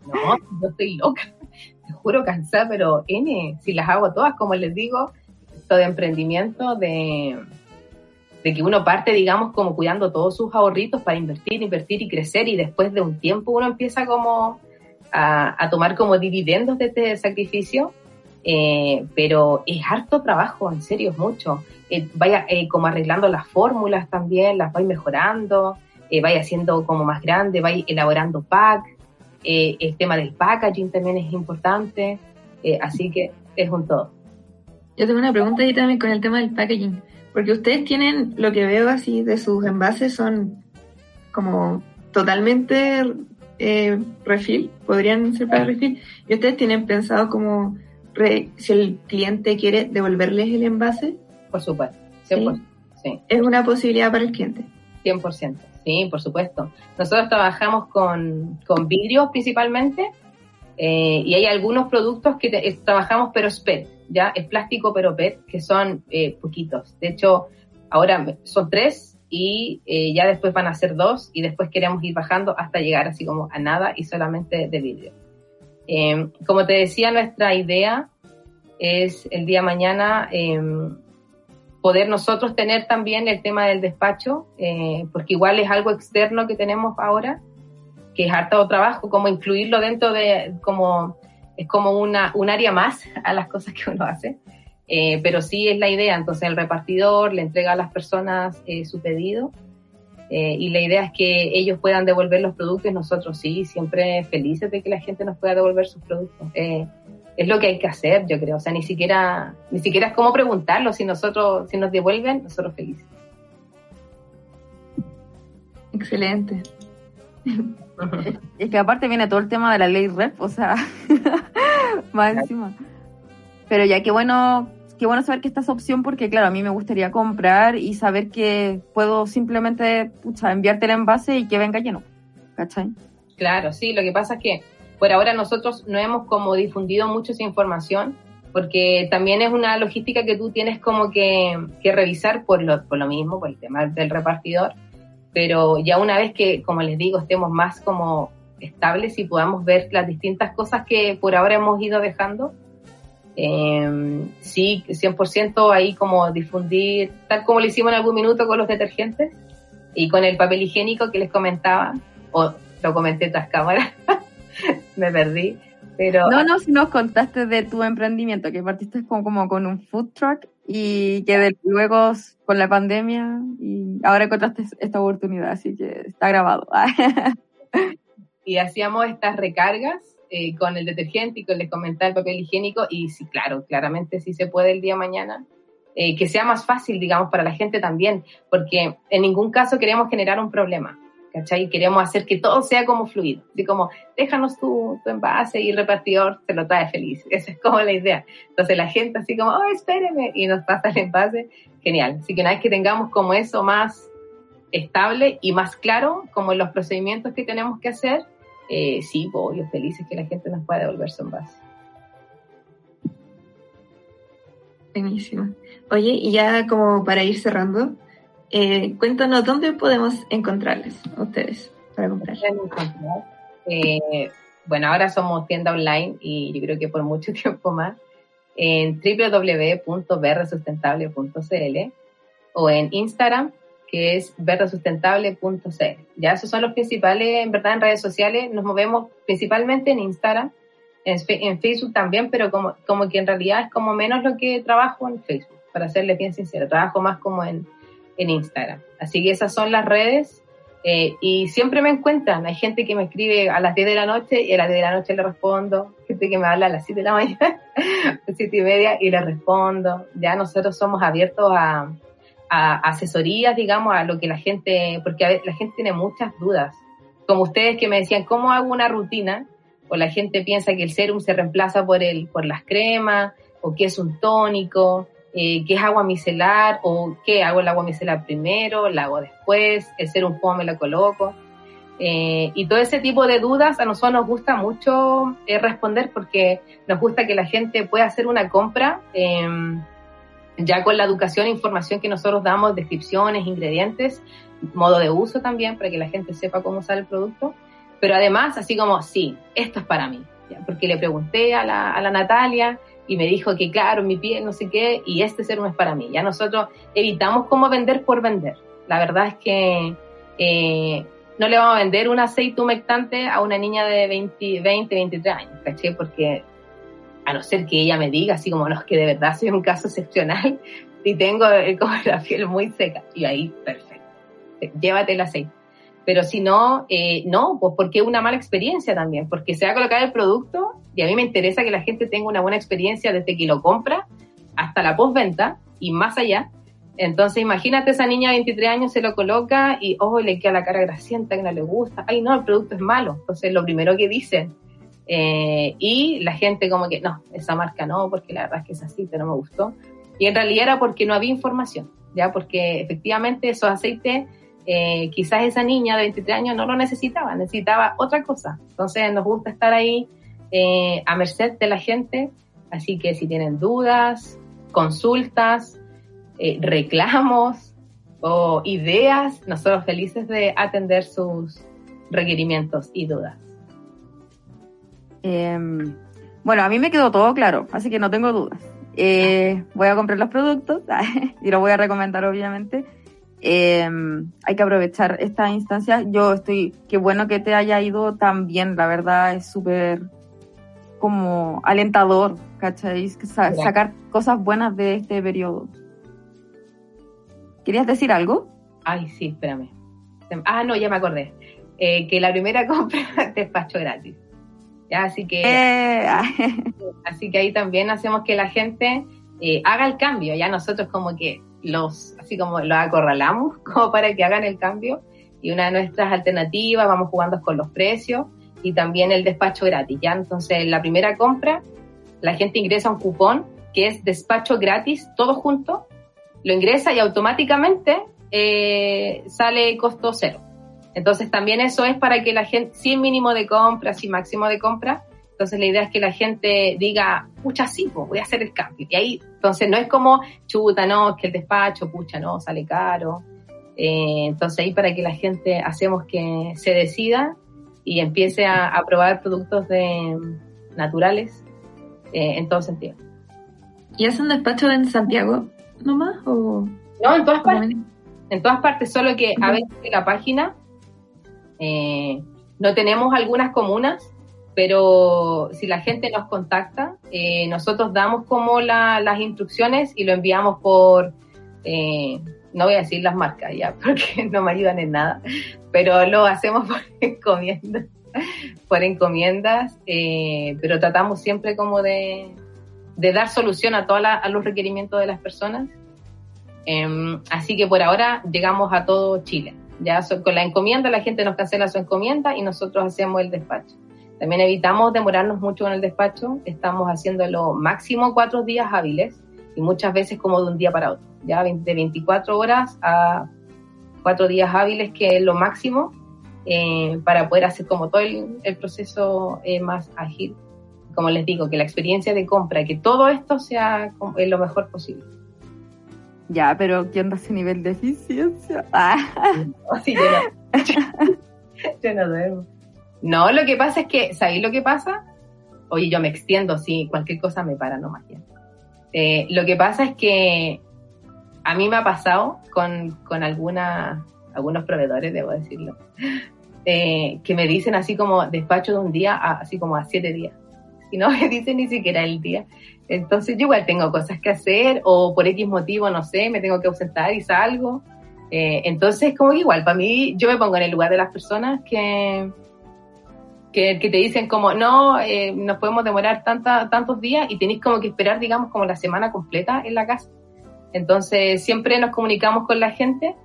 no, yo estoy loca te juro cansada, pero N, si las hago todas, como les digo, esto de emprendimiento, de, de que uno parte, digamos, como cuidando todos sus ahorritos para invertir, invertir y crecer y después de un tiempo uno empieza como a, tomar como dividendos de este sacrificio, eh, pero es harto trabajo, en serio, es mucho. Eh, vaya eh, como arreglando las fórmulas también, las vais mejorando, vaya haciendo como más grande, vais elaborando pack, eh, el tema del packaging también es importante, eh, así que es un todo. Yo tengo una pregunta ahí también con el tema del packaging, porque ustedes tienen, lo que veo así de sus envases son como totalmente eh, refill, podrían ser para refill, y ustedes tienen pensado como si el cliente quiere devolverles el envase. Por supuesto, 100%. ¿Sí? Es una posibilidad para el cliente. 100%. Sí, por supuesto. Nosotros trabajamos con, con vidrios principalmente eh, y hay algunos productos que eh, trabajamos pero es PET, ¿ya? Es plástico pero PET, que son poquitos. De hecho, ahora son tres y ya después van a ser dos y después queremos ir bajando hasta llegar así como a nada y solamente de vidrio. como te decía, nuestra idea es el día mañana poder nosotros tener también el tema del despacho, eh, porque igual es algo externo que tenemos ahora, que es harto trabajo, como incluirlo dentro de, como, es como una, un área más a las cosas que uno hace. Eh, pero sí es la idea, entonces el repartidor le entrega a las personas eh, su pedido y la idea es que ellos puedan devolver los productos y nosotros sí, siempre felices de que la gente nos pueda devolver sus productos es lo que hay que hacer, yo creo. O sea, ni siquiera, ni siquiera es como preguntarlo. Si nosotros, si nos devuelven, nosotros felices. Excelente. es que aparte viene todo el tema de la ley REP, o sea, más encima. Pero ya qué bueno, qué bueno saber que esta es opción porque claro, a mí me gustaría comprar y saber que puedo simplemente enviarte el envase y que venga lleno. ¿Cachai? Claro, sí, lo que pasa es que por ahora nosotros no hemos como difundido mucho esa información porque también es una logística que tú tienes como que, revisar por lo, por lo mismo, por el tema del repartidor, pero ya una vez que, como les digo, estemos más como estables y podamos ver las distintas cosas que por ahora hemos ido dejando, eh, sí, 100% ahí como difundir, tal como lo hicimos en algún minuto con los detergentes y con el papel higiénico que les comentaba, o lo comenté tras cámara, me perdí. Pero... No, no, si nos contaste de tu emprendimiento, que partiste como, como con un food truck y que luego con la pandemia y ahora encontraste esta oportunidad, así que está grabado. y hacíamos estas recargas eh, con el detergente y con el comentar el papel higiénico y sí, claro, claramente sí se puede el día mañana. Eh, que sea más fácil, digamos, para la gente también, porque en ningún caso queremos generar un problema. ¿cachai? Queremos hacer que todo sea como fluido, así como déjanos tu, tu envase y el repartidor se lo trae feliz. Esa es como la idea. Entonces la gente así como, oh, espéreme, y nos pasa el envase, genial. Así que una vez que tengamos como eso más estable y más claro, como los procedimientos que tenemos que hacer, eh, sí, voy pues, felices que la gente nos pueda devolver su envase. Buenísimo. Oye, y ya como para ir cerrando, Eh, cuéntanos dónde podemos encontrarles a ustedes para comprar. Eh, bueno, ahora somos tienda online y yo creo que por mucho tiempo más en www.verdesustentable.cl o en Instagram que es verdesustentable.cl. Ya esos son los principales, en verdad en redes sociales nos movemos principalmente en Instagram, en, Facebook también, pero como, como que en realidad es como menos lo que trabajo en Facebook, para serles bien sincero, trabajo más como en, en Instagram. Así que esas son las redes eh, y siempre me encuentran. Hay gente que me escribe a las 10 de la noche y a las 10 de la noche le respondo. Gente que me habla a las 7 de la mañana, a las 7 y media y le respondo. Ya nosotros somos abiertos a, a asesorías, digamos, a lo que la gente, porque la gente tiene muchas dudas. Como ustedes que me decían, ¿cómo hago una rutina? o la gente piensa que el serum se reemplaza por, el, por las cremas, o que es un tónico, eh, que es agua micelar, o qué hago el agua micelar primero, la hago después, el serum cómo me lo coloco. Eh, y todo ese tipo de dudas a nosotros nos gusta mucho eh, responder porque nos gusta que la gente pueda hacer una compra em, ya con la educación e información que nosotros damos, descripciones, ingredientes, modo de uso también para que la gente sepa cómo usar el producto pero además, así como, sí, esto es para mí. Porque le pregunté a la, a la Natalia y me dijo que, claro, mi piel, no sé qué, y este serum es para mí. Ya nosotros evitamos como vender por vender. La verdad es que eh, no le vamos a vender un aceite humectante a una niña de 20, 20 23 años, ¿caché? Porque a no ser que ella me diga, así como, no, es que de verdad soy un caso excepcional y tengo eh, como la piel muy seca. Y ahí, perfecto. Llévate el aceite. Pero si no, eh, no, pues porque es una mala experiencia también, porque se va a colocar el producto y a mí me interesa que la gente tenga una buena experiencia desde que lo compra hasta la postventa y más allá. Entonces imagínate esa niña de 23 años se lo coloca y oh, le queda la cara grasienta que no le gusta. Ay, no, el producto es malo. Entonces lo primero que dicen. Eh, y la gente como que no, esa marca no, porque la verdad es que es así, pero no me gustó. Y en realidad era porque no había información, ya porque efectivamente esos aceites eh, quizás esa niña de 23 años no lo necesitaba, necesitaba otra cosa. Entonces nos gusta estar ahí eh, a merced de la gente, así que si tienen dudas, consultas, eh, reclamos o ideas, nosotros felices de atender sus requerimientos y dudas. Em, bueno, a mí me quedó todo claro, así que no tengo dudas. voy a comprar los productos y los voy a recomendar obviamente. Eh, hay que aprovechar esta instancia. Yo estoy, qué bueno que te haya ido tan bien, la verdad es súper como alentador, ¿cachai? sacar cosas buenas de este periodo. ¿Querías decir algo? Ay, sí, espérame. Ah, no, ya me acordé. Eh, que la primera compra despacho gratis. ¿Ya? Así que, eh. así que ahí también hacemos que la gente eh, haga el cambio. Ya nosotros como que los, así como los acorralamos como para que hagan el cambio. Y una de nuestras alternativas, vamos jugando con los precios y también el despacho gratis, ¿ya? Entonces, la primera compra, la gente ingresa un cupón que es despacho gratis, todo junto, lo ingresa y automáticamente eh, sale costo cero. Entonces, también eso es para que la gente, sin mínimo de compra, sin máximo de compra, entonces la idea es que la gente diga, pucha, sí, pues voy a hacer el cambio. Y ahí, entonces no es como, chuta, no, es que el despacho, pucha, no, sale caro. Eh, entonces ahí para que la gente hacemos que se decida y empiece a, probar productos de, naturales eh, en todo sentido. ¿Y hacen despacho en Santiago nomás? O... No, en todas partes. En todas partes, solo que a veces la página eh, no tenemos algunas comunas pero si la gente nos contacta, eh, nosotros damos como las instrucciones y lo enviamos por, eh, no voy a decir las marcas ya, porque no me ayudan en nada, pero lo hacemos por encomiendas, por encomiendas, eh, pero tratamos siempre como de, dar solución a todos los requerimientos de las personas. Em, así que por ahora llegamos a todo Chile. Ya con la encomienda la gente nos cancela su encomienda y nosotros hacemos el despacho. También evitamos demorarnos mucho en el despacho, estamos haciéndolo máximo cuatro días hábiles y muchas veces como de un día para otro, ya de 24 horas a cuatro días hábiles, que es lo máximo eh, para poder hacer como todo el, proceso eh, más ágil. Como les digo, que la experiencia de compra, que todo esto sea lo mejor posible. Ya, pero ¿quién da ese nivel de eficiencia? Ah. No, sí, yo no, yo no duermo. No, lo que pasa es que, ¿sabéis lo que pasa? Oye, yo me extiendo, sí, cualquier cosa me para, no más bien. Eh, lo que pasa es que a mí me ha pasado con, con alguna, algunos proveedores, debo decirlo, eh, que me dicen así como despacho de un día, a, así como a siete días. Y no me dicen ni siquiera el día. Entonces yo igual tengo cosas que hacer o por X motivo, no sé, me tengo que ausentar y salgo. Eh, entonces como que igual, para mí yo me pongo en el lugar de las personas que, que, que te dicen como, no, eh, nos podemos demorar tanta, tantos días y tenéis como que esperar, digamos, como la semana completa en la casa. Entonces siempre nos comunicamos con la gente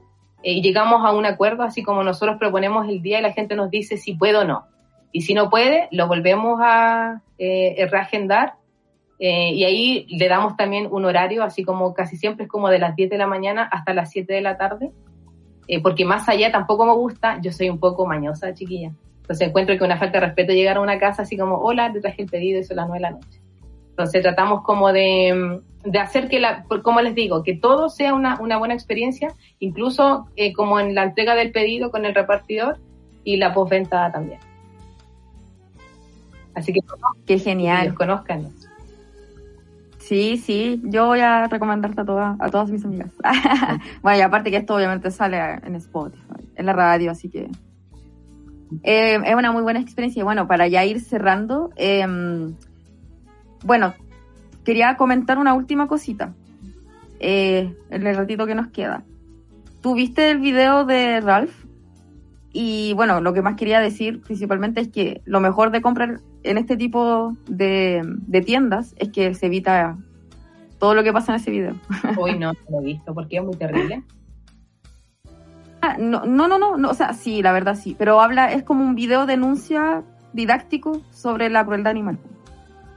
eh, y llegamos a un acuerdo, así como nosotros proponemos el día y la gente nos dice si puede o no. Y si no puede, lo volvemos a eh, reagendar eh, y ahí le damos también un horario, así como casi siempre es como de las 10 de la mañana hasta las 7 de la tarde, eh, porque más allá tampoco me gusta, yo soy un poco mañosa, chiquilla. Entonces encuentro que una falta de respeto llegar a una casa así como, hola, te traje el pedido y son las 9 de la noche. Entonces tratamos como de, de hacer que, la, como les digo, que todo sea una, una buena experiencia, incluso eh, como en la entrega del pedido con el repartidor y la postventa también. Así que Qué que genial. los conozcan. Sí, sí, yo voy a recomendarte a, todas mis amigas. bueno, y aparte que esto obviamente sale en Spotify, en la radio, así que eh, es una muy buena experiencia. Y bueno, para ya ir cerrando, eh, bueno, quería comentar una última cosita eh, en el ratito que nos queda. ¿Tú viste el video de Ralph? Y bueno, lo que más quería decir principalmente es que lo mejor de comprar en este tipo de, de tiendas es que se evita todo lo que pasa en ese video. Hoy no lo he visto porque es muy terrible. Ah, No, no, no, no, no, o sea, sí, la verdad sí, pero habla, es como un video denuncia didáctico sobre la crueldad animal.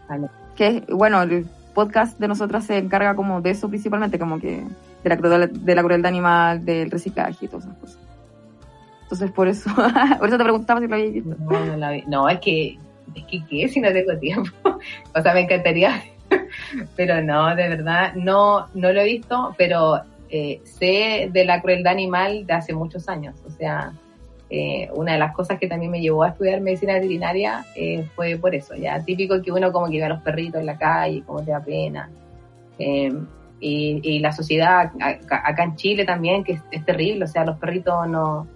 Ah, no. Que, bueno, el podcast de nosotras se encarga como de eso principalmente, como que de la, de la crueldad animal, del reciclaje y todas esas cosas. Entonces, por eso, por eso te preguntaba si lo habías visto. No, no la vi. No, es que, es que, ¿qué? Si no tengo tiempo. o sea, me encantaría. pero no, de verdad, no, no lo he visto, pero eh, sé de la crueldad animal de hace muchos años. O sea, eh, una de las cosas que también me llevó a estudiar medicina veterinaria eh, fue por eso. Ya típico que uno como que ve a los perritos en la calle, como te da pena. Eh, y, y la sociedad acá, en Chile también, que es terrible. O sea, los perritos no,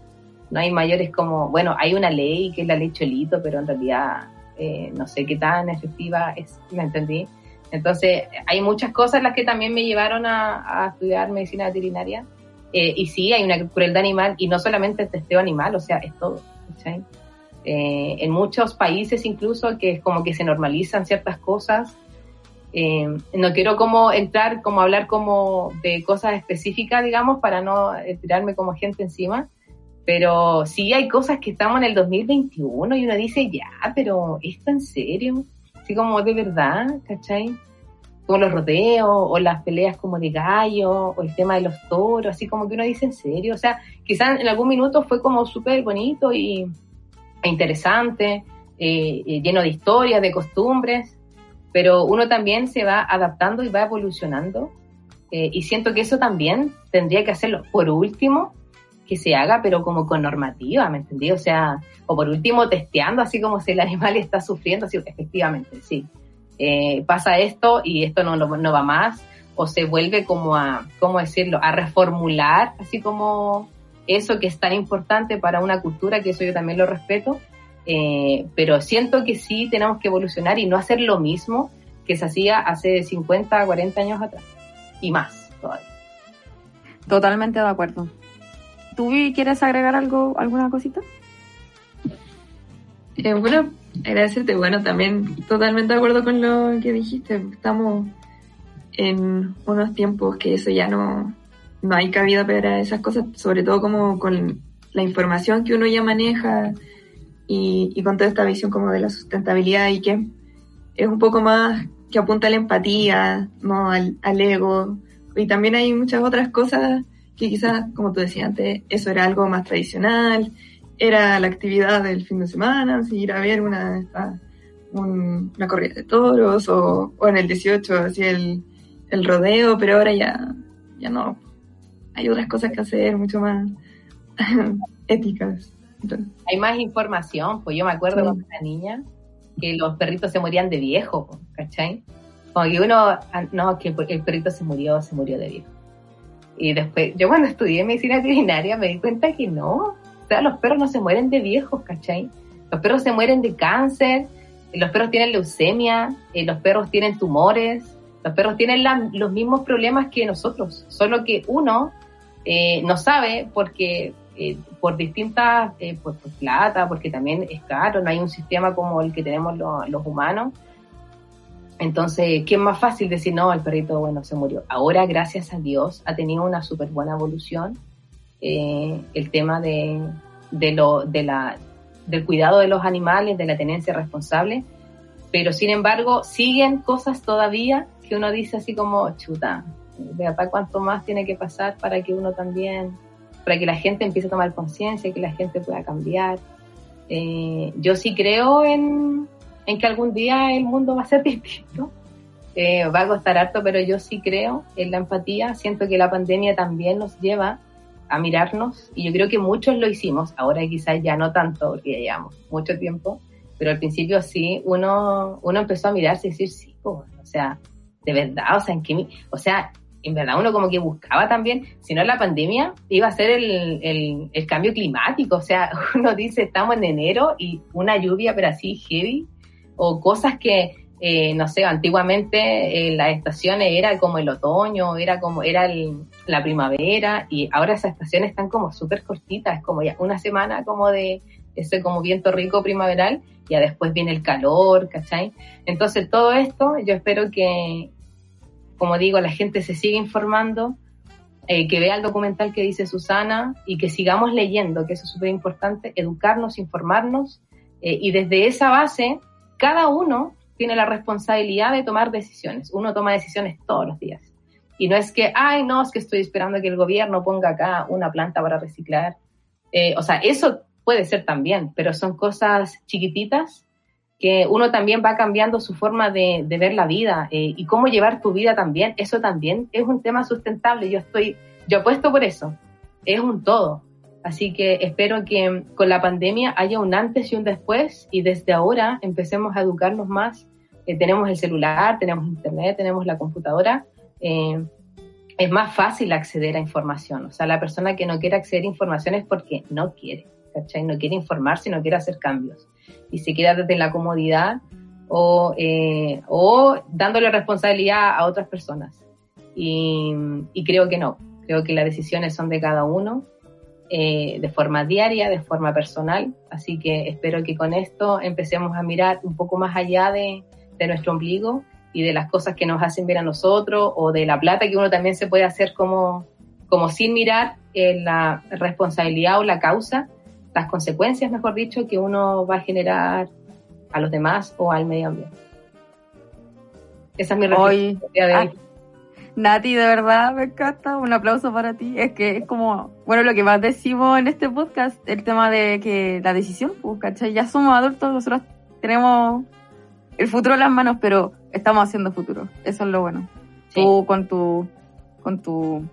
no hay mayores como, bueno, hay una ley que es la ley Cholito, pero en realidad eh, no sé qué tan efectiva es, ¿me entendí? Entonces, hay muchas cosas las que también me llevaron a, estudiar medicina veterinaria. Eh, y sí, hay una crueldad animal, y no solamente el testeo animal, o sea, es todo. Eh, en muchos países incluso que es como que se normalizan ciertas cosas. No quiero como entrar, como hablar como de cosas específicas, digamos, para no tirarme como gente encima, pero sí hay cosas que estamos en el 2021 y uno dice, ya, pero ¿esto en serio? Así como de verdad, ¿cachai? Como los rodeos o las peleas como de gallo o el tema de los toros, así como que uno dice en serio. O sea, quizás en algún minuto fue como súper bonito y e interesante, eh, eh, lleno de historias, de costumbres, pero uno también se va adaptando y va evolucionando. eh, y siento que eso también tendría que hacerlo. Por último, que se haga, pero como con normativa, ¿me entendí? O sea, o por último testeando, así como si el animal está sufriendo, así, efectivamente, sí. Eh, pasa esto y esto no, no, no va más, o se vuelve como a, ¿cómo decirlo?, a reformular, así como eso que es tan importante para una cultura, que eso yo también lo respeto, eh, pero siento que sí tenemos que evolucionar y no hacer lo mismo que se hacía hace 50, 40 años atrás, y más todavía. Totalmente de acuerdo. ¿Tú quieres agregar algo, alguna cosita? Eh, bueno, agradecerte. Bueno, también totalmente de acuerdo con lo que dijiste. Estamos en unos tiempos que eso ya no, no hay cabida para esas cosas, sobre todo como con la información que uno ya maneja y, con toda esta visión como de la sustentabilidad y que es un poco más que apunta a la empatía, no al ego. Y también hay muchas otras cosas que quizás, como tú decías antes, eso era algo más tradicional, era la actividad del fin de semana, si ir a ver una, esta- un- una corrida de toros o, o en el 18 así el, el rodeo, pero ahora ya ya no, hay otras cosas que hacer mucho más éticas. Hay más información, pues yo me acuerdo cuando era niña que los perritos se morían de viejo, ¿cachai? Como que uno, ah, no, que el perrito se murió, se murió de viejo. Y después, yo cuando estudié medicina veterinaria me di cuenta que no, o sea, los perros no se mueren de viejos, ¿cachai? Los perros se mueren de cáncer, los perros tienen leucemia, eh, los perros tienen tumores, los perros tienen los mismos problemas que nosotros, solo que uno eh, no sabe porque eh, por distintas, por, plata, porque también es caro, no hay un sistema como el que tenemos los humanos. Entonces, ¿qué es más fácil decir, no, el perrito, bueno, se murió? Ahora, gracias a Dios, ha tenido una súper buena evolución el tema de, de, lo, de la, del cuidado de los animales, de la tenencia responsable, pero sin embargo siguen cosas todavía que uno dice así como, chuta, de acá cuánto más tiene que pasar para que uno también, para que la gente empiece a tomar conciencia, que la gente pueda cambiar. Eh, yo sí creo en, en, que algún día el mundo va a ser distinto. Eh, va a costar harto, pero yo sí creo en la empatía. Siento que la pandemia también nos lleva a mirarnos y yo creo que muchos lo hicimos, ahora quizás ya no tanto porque ya llevamos mucho tiempo, pero al principio sí, uno, uno empezó a mirarse y decir, sí, o sea, de verdad, o sea, en qué, o sea, en verdad uno como que buscaba también, si no la pandemia, iba a ser el, el, el cambio climático, o sea, uno dice, estamos en enero y una lluvia, pero así heavy, o cosas que eh, no sé, antiguamente eh, las estaciones era como el otoño, era como era la primavera y ahora esas estaciones están como súper cortitas, es como ya una semana como de ese como viento rico primaveral, ya después viene el calor, ¿cachai? Entonces todo esto yo espero que, como digo, la gente se siga informando, eh, que vea el documental que dice Susana y que sigamos leyendo, que eso es súper importante, educarnos, informarnos y desde esa base cada uno tiene la responsabilidad de tomar decisiones. Uno toma decisiones todos los días. Y no es que, ay, no, es que estoy esperando que el gobierno ponga acá una planta para reciclar. Eh, o sea, eso puede ser también, pero son cosas chiquititas que uno también va cambiando su forma de, ver la vida eh, y cómo llevar tu vida también. Eso también es un tema sustentable. Yo estoy, yo apuesto por eso. Es un todo. Así que espero que con la pandemia haya un antes y un después y desde ahora empecemos a educarnos más. Eh, tenemos el celular, tenemos internet, tenemos la computadora. Eh, es más fácil acceder a información. O sea, la persona que no quiere acceder a información es porque no quiere, ¿cachai? No quiere informarse, no quiere hacer cambios. Y se queda desde la comodidad o, eh, o dándole responsabilidad a otras personas. Y, y creo que no. Creo que las decisiones son de cada uno eh, de forma diaria, de forma personal. Así que espero que con esto empecemos a mirar un poco más allá de, nuestro ombligo y de las cosas que nos hacen ver a nosotros o de la plata que uno también se puede hacer como, como sin mirar en la responsabilidad o la causa, las consecuencias, mejor dicho, que uno va a generar a los demás o al medio ambiente. Esa es mi respuesta. Hoy, Nati, de verdad me encanta, un aplauso para ti. Es que es como, bueno, lo que más decimos en este podcast, el tema de que la decisión, pues, ¿cachai? Ya somos adultos, nosotros tenemos el futuro en las manos, pero estamos haciendo futuro. Eso es lo bueno. Tú con tu, con tu,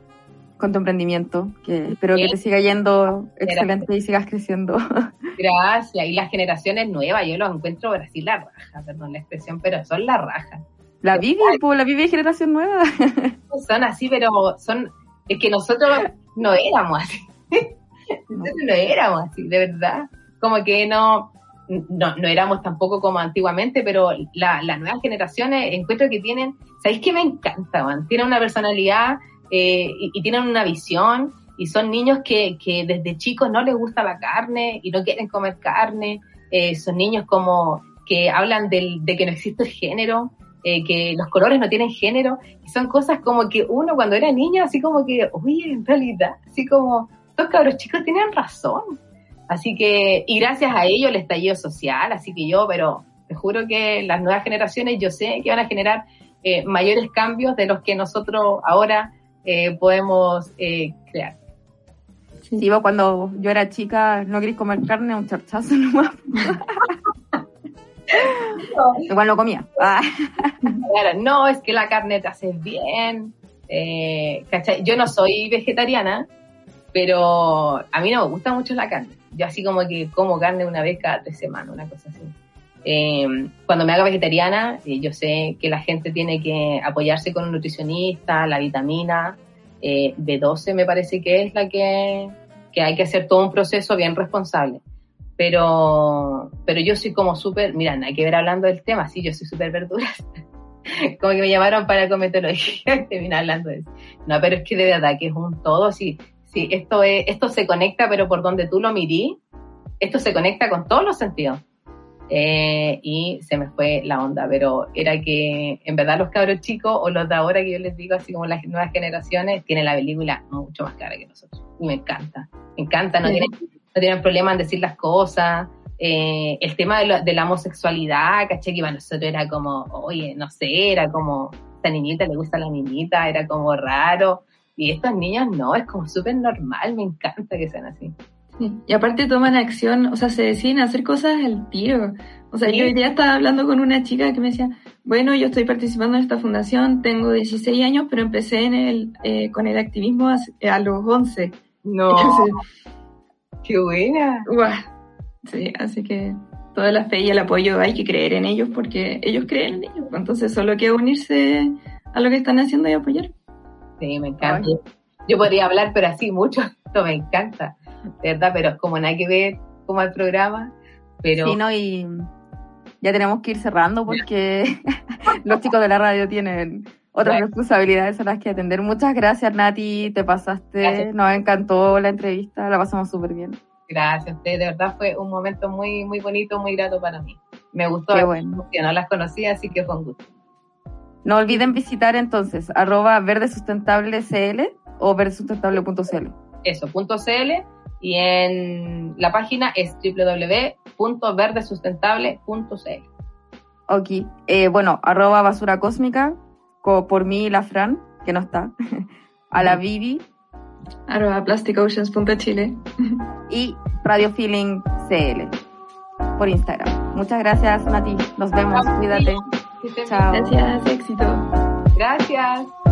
con tu emprendimiento, que espero que te siga yendo excelente y sigas creciendo. Gracias. Y las generaciones nuevas, yo los encuentro así la raja, perdón la expresión, pero son la raja la Vivi, pues, la Vivi generación nueva. Son así, pero son. Es que nosotros no éramos así. Nosotros no éramos así, de verdad. Como que no. No, no éramos tampoco como antiguamente, pero las nuevas generaciones encuentro que tienen, ¿sabéis qué me encanta, man? Tienen una personalidad eh, y, tienen una visión y son niños que, que desde chicos no les gusta la carne y no quieren comer carne, eh, son niños como que hablan del, de que no existe el género, eh, que los colores no tienen género, y son cosas como que uno cuando era niño, así como que, oye, en realidad, así como, estos cabros chicos tienen razón. Así que, y gracias a ellos el estallido social, así que yo, pero te juro que las nuevas generaciones yo sé que van a generar eh, mayores cambios de los que nosotros ahora eh, podemos crear. Sí, cuando yo era chica no quería comer carne, un charchazo nomás. Igual no comía. Ah. no, es que la carne te hace bien. Eh. Yo no soy vegetariana, pero a mí no me gusta mucho la carne. Yo así como que como carne una vez cada tres semanas, una cosa así. Eh, cuando me haga vegetariana, eh, yo sé que la gente tiene que apoyarse con un nutricionista, la vitamina eh, B12 me parece que es la que, que hay que hacer todo un proceso bien responsable. Pero, pero yo soy como súper, mira, hay que ver hablando del tema, sí, yo soy súper verdura. como que me llamaron para cometología, terminar hablando de eso. No, pero es que de verdad que es un todo, sí, sí, esto, es, esto se conecta, pero por donde tú lo mirí, esto se conecta con todos los sentidos. Eh, y se me fue la onda, pero era que en verdad los cabros chicos o los de ahora que yo les digo, así como las nuevas generaciones, tienen la película mucho más cara que nosotros. Y me encanta, me encanta, no, tienen, no tienen problema en decir las cosas. Eh, el tema de, de, la homosexualidad, caché que para nosotros era como, oye, no sé, era como, esta niñita le gusta a la niñita, era como raro. Y estos niños no, es como súper normal, me encanta que sean así. Y aparte toman acción, o sea, se deciden hacer cosas al tiro. O sea, yo hoy día estaba hablando con una chica que me decía, bueno, yo estoy participando en esta fundación, tengo 16 años, pero empecé en el, eh, con el activismo a, a los 11. No. ¡Qué buena! Guau. Sí, así que toda la fe y el apoyo hay que creer en ellos porque ellos creen en ellos. Entonces solo queda unirse a lo que están haciendo y apoyar. Sí, me encanta. Ay. Yo podría hablar, pero así mucho. Esto me encanta. De verdad, pero es como nada que ver como el programa. Pero... Sí, no, y ya tenemos que ir cerrando porque los chicos de la radio tienen otras bueno. responsabilidades a las que atender. Muchas gracias, Nati, te pasaste, gracias. nos encantó la entrevista, la pasamos súper bien. Gracias, de verdad fue un momento muy, muy bonito, muy grato para mí. Me gustó, Qué bueno. que no las conocía, así que fue un gusto. No olviden visitar entonces arroba verdesustentable.cl o verdesustentable.cl. Eso, punto .cl y en la página es www.verdesustentable.cl. Ok, eh, bueno, arroba basura cósmica, por mí la Fran, que no está, a la Vivi. Arroba plasticoceans.chile. y Radio Feeling CL por Instagram. Muchas gracias, Nati. Nos vemos. Cuídate. Chao. Gracias, éxito. Gracias.